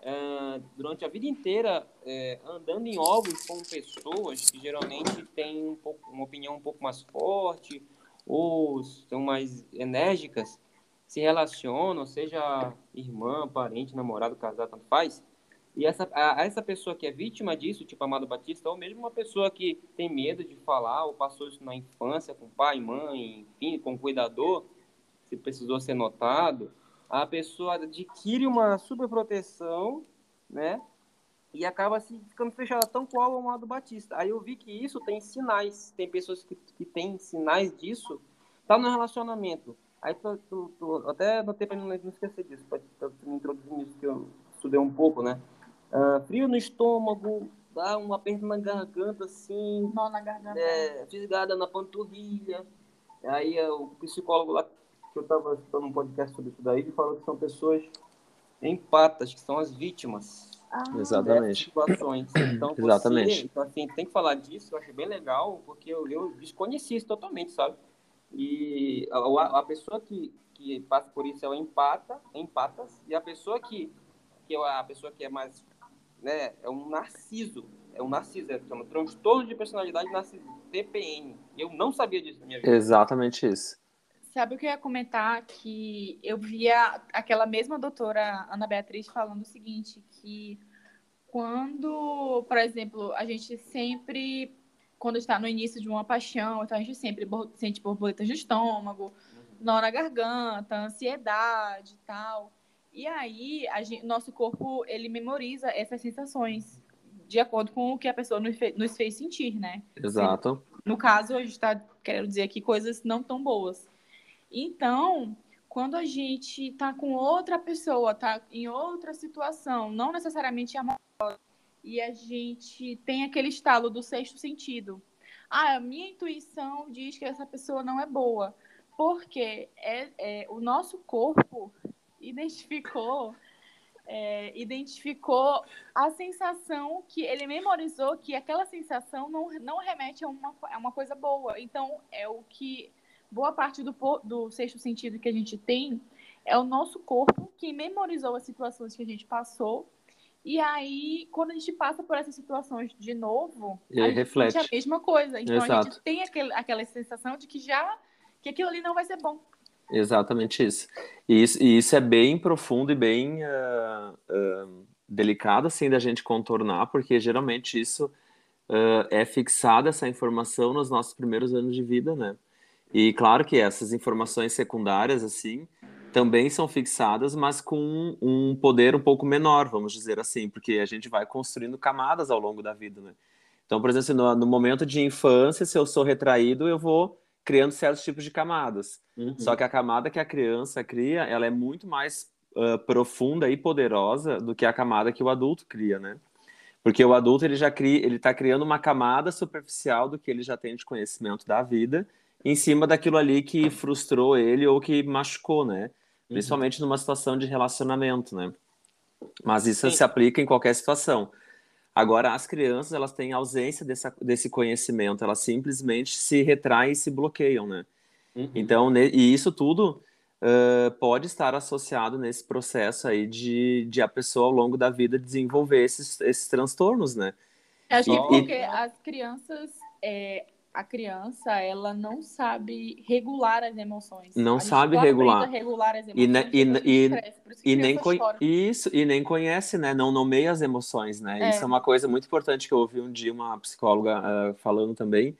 é, durante a vida inteira, é, andando em ovos com pessoas que geralmente têm um pouco, uma opinião um pouco mais forte, ou são mais enérgicas, se relacionam, seja irmã, parente, namorado, casado, tanto faz. E essa, a, essa pessoa que é vítima disso, tipo Amado Batista, ou mesmo uma pessoa que tem medo de falar, ou passou isso na infância com pai, mãe, enfim, com cuidador, se precisou ser notado, a pessoa adquire uma superproteção, né? E acaba se ficando fechada, tão qual o Amado Batista. Aí eu vi que isso tem sinais, tem pessoas que, que têm sinais disso, tá no relacionamento. Aí tu, tu, tu- até notei pra não, não esquecer disso, tu me introduzir nisso, que eu estudei um pouco, né? Ah, frio no estômago, dá um aperto na garganta, assim, Nó na garganta. é, fisgada na panturrilha. Aí é, o psicólogo lá, que eu estava escutando um podcast sobre isso daí, ele falou que são pessoas empatas, que são as vítimas Ah, Exatamente. situações. Então, você, Exatamente. então, assim, tem que falar disso, eu achei bem legal, porque eu, eu desconheci isso totalmente, sabe? E a, a- pessoa que, que passa por isso é o empata, empatas, e a pessoa que, que é a pessoa que é mais, né, é um narciso, é um narciso, é chama transtorno de personalidade narciso, TPN. Eu não sabia disso na minha vida. Exatamente isso. Sabe o que eu ia comentar? Que eu via aquela mesma doutora Ana Beatriz falando o seguinte, que quando, por exemplo, a gente sempre, quando está no início de uma paixão, então a gente sempre sente borboletas no estômago, nó na garganta, ansiedade e tal. E aí, a gen- nosso corpo, ele memoriza essas sensações de acordo com o que a pessoa nos fe- nos fez sentir, né? Exato. No caso, a gente está querendo dizer aqui coisas não tão boas. Então, quando a gente tá com outra pessoa, tá em outra situação, não necessariamente amorosa, e a gente tem aquele estalo do sexto sentido. Ah, a minha intuição diz que essa pessoa não é boa. Porque é, é, o nosso corpo identificou é, identificou a sensação que ele memorizou que aquela sensação não, não remete a uma, a uma coisa boa. Então, é o que boa parte do, do sexto sentido que a gente tem é o nosso corpo que memorizou as situações que a gente passou. E aí, quando a gente passa por essas situações de novo, E a gente reflete. sente a mesma coisa. Então, a Exato. gente tem aquele, aquela sensação de que já que aquilo ali não vai ser bom. Exatamente isso. E isso, e isso é bem profundo e bem ah, ah, delicado, assim, da gente contornar, porque geralmente isso ah, é fixada, essa informação, nos nossos primeiros anos de vida, né? E claro que essas informações secundárias, assim, também são fixadas, mas com um poder um pouco menor, vamos dizer assim, porque a gente vai construindo camadas ao longo da vida, né? Então, por exemplo, no, no momento de infância, se eu sou retraído, eu vou criando certos tipos de camadas. Uhum. Só que a camada que a criança cria, ela é muito mais ah, profunda e poderosa do que a camada que o adulto cria, né? Porque o adulto ele já cria, ele está criando uma camada superficial do que ele já tem de conhecimento da vida, em cima daquilo ali que frustrou ele ou que machucou, né? Principalmente numa situação de relacionamento, né? Mas isso Sim. se aplica em qualquer situação. Agora, as crianças, elas têm ausência dessa, desse conhecimento, elas simplesmente se retraem e se bloqueiam, né? Uhum. Então, e isso tudo ãh, pode estar associado nesse processo aí de, de a pessoa ao longo da vida desenvolver esses, esses transtornos, né? Acho que Só- porque as crianças, é, a criança, ela não sabe regular as emoções. Não sabe regular. regular as E emoções ne- e- e- E nem, isso, e nem conhece, né? Não nomeia as emoções, né? É. Isso é uma coisa muito importante que eu ouvi um dia uma psicóloga ah, falando também.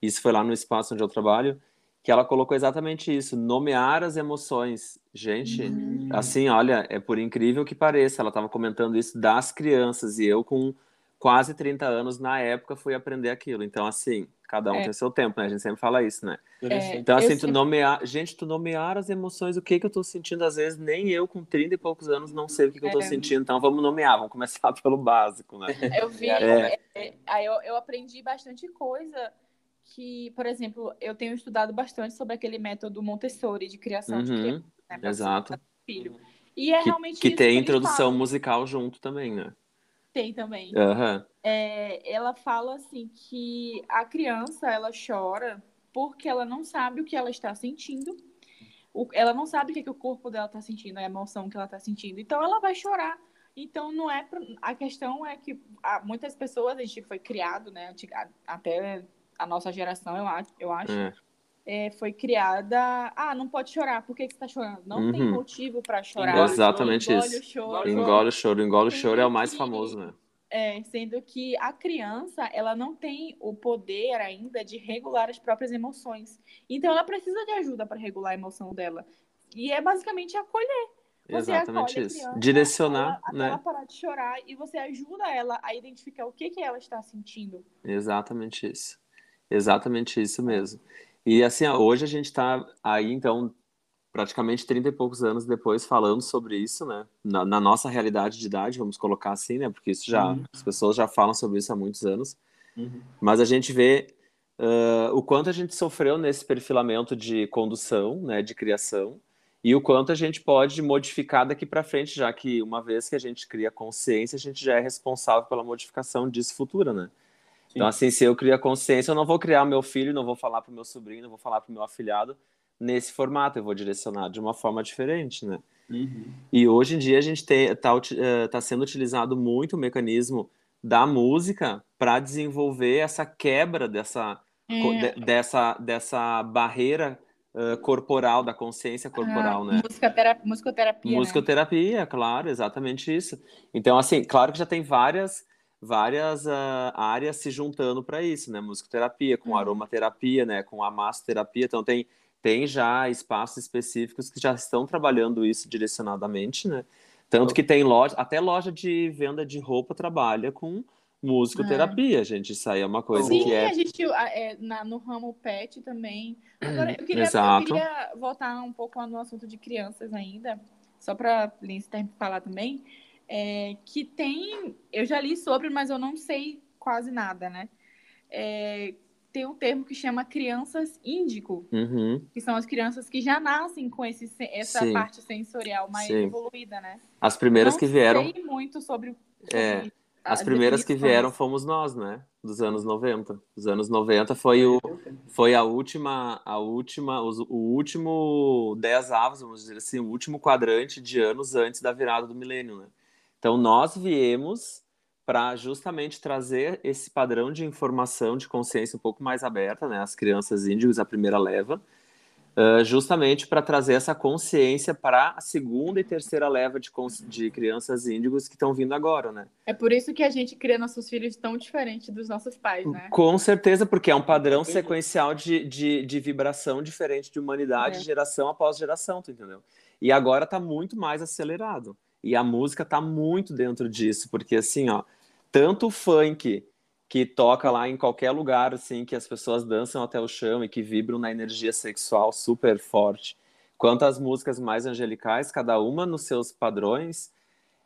Isso foi lá no espaço onde eu trabalho, que ela colocou exatamente isso, nomear as emoções. Gente, Hum. assim, olha, é por incrível que pareça, ela estava comentando isso das crianças e eu com quase 30 anos na época fui aprender aquilo. Então, assim, cada um É. tem seu tempo, né? A gente sempre fala isso, né? É, Então, eu assim, tu sempre- nomear. Gente, tu nomear as emoções, o que que eu tô sentindo, às vezes, nem eu com 30 e poucos anos não sei o que que eu tô É. sentindo. Então, vamos nomear, vamos começar pelo básico, né? Eu vi, É. é, é, aí eu, eu aprendi bastante coisa que, por exemplo, eu tenho estudado bastante sobre aquele método Montessori de criação de Uhum, criança, né, exato. filho. E é Que, realmente que isso tem eles introdução falam. musical junto também, né? Tem também. Aham. É, ela fala assim que a criança ela chora porque ela não sabe o que ela está sentindo. O- ela não sabe o que, que o corpo dela está sentindo, a emoção que ela está sentindo. Então ela vai chorar. Então não é pra- a questão é que ah, muitas pessoas a gente foi criado, né, até a nossa geração eu acho, eu acho É. é, foi criada. Ah, não pode chorar. Por que, que você está chorando? Não tem Uhum. motivo para chorar. Exatamente Engole isso. o choro. Engole o choro. Engole o choro é o mais famoso, né? É, sendo que a criança, ela não tem o poder ainda de regular as próprias emoções. Então, ela precisa de ajuda para regular a emoção dela. E é basicamente acolher. Você Exatamente acolhe a isso. criança, Direcionar, ela- né? ela parar de chorar e você ajuda ela a identificar o que, que ela está sentindo. Exatamente isso. Exatamente isso mesmo. E assim, hoje a gente está aí, então, praticamente 30 e poucos anos depois, falando sobre isso, né? Na, na nossa realidade de idade, vamos colocar assim, né? Porque isso já, Uhum. as pessoas já falam sobre isso há muitos anos. Uhum. Mas a gente vê ah, o quanto a gente sofreu nesse perfilamento de condução, né? De criação. E o quanto a gente pode modificar daqui para frente, já que uma vez que a gente cria consciência, a gente já é responsável pela modificação disso futura, né? Então, assim, se eu criar consciência, eu não vou criar meu filho, não vou falar para o meu sobrinho, não vou falar para o meu afilhado nesse formato, eu vou direcionar de uma forma diferente, né? Uhum. E hoje em dia a gente está tá sendo utilizado muito o mecanismo da música para desenvolver essa quebra dessa, É. de- dessa, dessa barreira ah, corporal, da consciência corporal, né? Musicotera- musicoterapia, né? Musicoterapia, claro, exatamente isso. Então, assim, claro que já tem várias várias ah, áreas se juntando para isso, né? Musicoterapia, com Uhum. aromaterapia, né? Com a massoterapia. Então, tem, tem já espaços específicos que já estão trabalhando isso direcionadamente, né? Tanto que tem loja, até loja de venda de roupa trabalha com musicoterapia, gente. Isso aí é uma coisa Sim, que é. a gente a- é, na- no ramo pet também. Agora, eu queria, eu queria voltar um pouco no assunto de crianças ainda, só para Lindsay falar também, é, que tem, eu já li sobre, mas eu não sei quase nada, né? É, tem um termo que chama crianças índico, Uhum. que são as crianças que já nascem com esse, se- essa Sim. parte sensorial mais Sim. evoluída, né? As primeiras não que vieram. sei muito sobre, sobre É, As as primeiras que vieram fomos nós, né? Dos anos 90. Os anos 90 foi o foi a última a última os- o último 10 avos, vamos dizer assim, o último quadrante de anos antes da virada do milênio, né? Então nós viemos para justamente trazer esse padrão de informação, de consciência um pouco mais aberta, né? As crianças índigos, a primeira leva, ah, justamente para trazer essa consciência para a segunda e terceira leva de, de crianças índigos que estão vindo agora, né? É por isso que a gente cria nossos filhos tão diferente dos nossos pais, né? Com certeza, porque é um padrão sequencial de, de, de vibração diferente de humanidade, É. geração após geração, tu entendeu? E agora tá muito mais acelerado. E a música tá muito dentro disso, porque assim, ó, tanto o funk que toca lá em qualquer lugar, assim, que as pessoas dançam até o chão e que vibram na energia sexual super forte, quanto as músicas mais angelicais, cada uma nos seus padrões,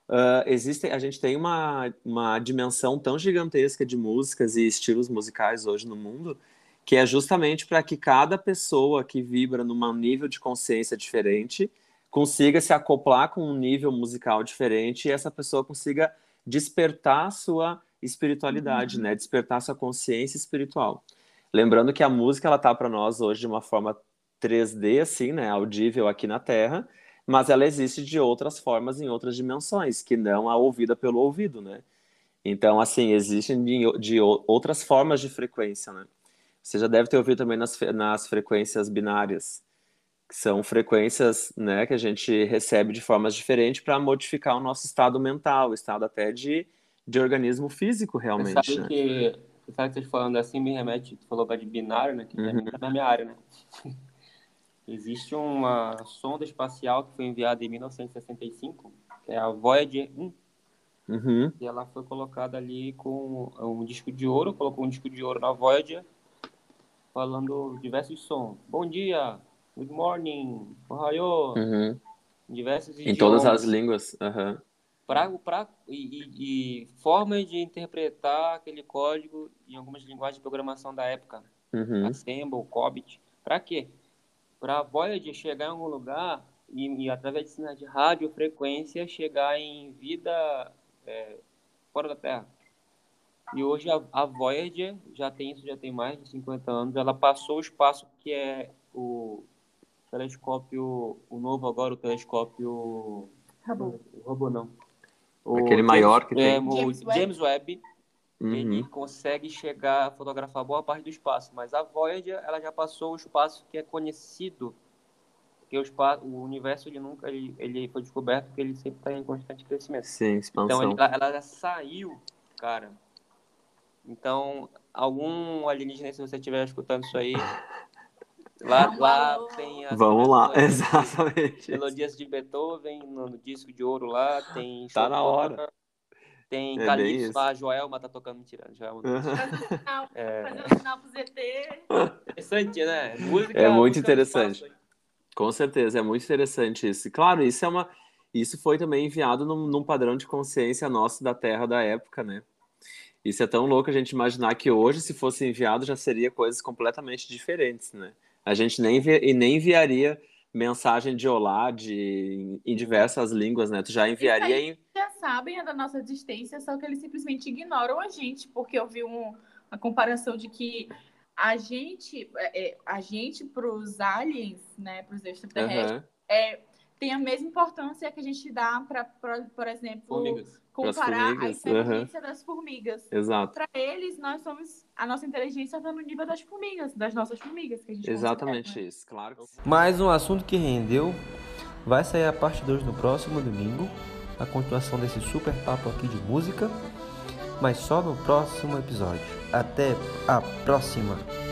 ah, existe, a gente tem uma, uma dimensão tão gigantesca de músicas e estilos musicais hoje no mundo, que é justamente para que cada pessoa que vibra num nível de consciência diferente consiga se acoplar com um nível musical diferente e essa pessoa consiga despertar a sua espiritualidade, né? Despertar sua consciência espiritual. Lembrando que a música ela tá para nós hoje de uma forma 3D assim, né, audível aqui na Terra, mas ela existe de outras formas em outras dimensões, que não a ouvida pelo ouvido, né? Então, assim, existem de, de outras formas de frequência, né? Você já deve ter ouvido também nas, nas frequências binárias, são frequências né, que a gente recebe de formas diferentes para modificar o nosso estado mental, o estado até de, de organismo físico, realmente. Você sabe né? que, você sabe que você falando assim me remete, tu falou de binário, né? Que uhum. é na minha área, né? Existe uma sonda espacial que foi enviada em 1965, que é a Voyager 1. Uhum. E ela foi colocada ali com um disco de ouro, colocou um disco de ouro na Voyager falando diversos sons. Bom dia, good morning, ohio, uhum. diversos Em todas as línguas. Uhum. Pra, pra, e, e, formas de interpretar aquele código em algumas linguagens de programação da época. Uhum. Assemble, Cobit. Para quê? Para a Voyager chegar em algum lugar e, e, através de sinais de radiofrequência chegar em vida é, fora da Terra. E hoje a, a Voyager já tem isso, já tem mais de 50 anos. Ela passou o espaço que é o telescópio, o novo agora, o telescópio. Hubble. O Hubble não. O Aquele James, maior que tem. É, o James Webb. James Webb uhum. Ele consegue chegar a fotografar boa parte do espaço, mas a Voyager ela já passou o espaço que é conhecido, porque o, espaço, o universo ele nunca ele, ele foi descoberto que ele sempre está em constante crescimento. Sim, expansão. Então ela, ela já saiu, cara, então, algum alienígena, se você estiver escutando isso aí, lá, lá tem as Vamos lá, exatamente. Melodias de Beethoven no disco de ouro lá, tem Tá na hora. Tem é Calypso lá, Joelma tá tocando, mentira, Joelma. Uhum. É... Fazendo sinal pro ZT. Interessante, né? Música, é muito interessante. Com certeza, é muito interessante isso. Claro, isso é uma. Isso foi também enviado num, num padrão de consciência nosso da Terra da época, né? Isso é tão louco a gente imaginar que hoje, se fosse enviado, já seria coisas completamente diferentes, né? A gente nem, e nem enviaria mensagem de olá de, em diversas línguas, né? Tu já enviaria em... Já sabem a da nossa existência, só que eles simplesmente ignoram a gente, porque eu vi um, uma comparação de que a gente, é, é a gente para os aliens, né, para os extraterrestres, uhum. é, tem a mesma importância que a gente dá para, por exemplo, Formigas. comparar a inteligência uhum. das formigas. Exato. Para eles, nós somos a nossa inteligência está no nível das formigas, das nossas formigas que a gente Exatamente né? isso, claro. Mais um assunto que rendeu. Vai sair a parte 2 no próximo domingo, a continuação desse super papo aqui de música, mas só no próximo episódio. Até a próxima.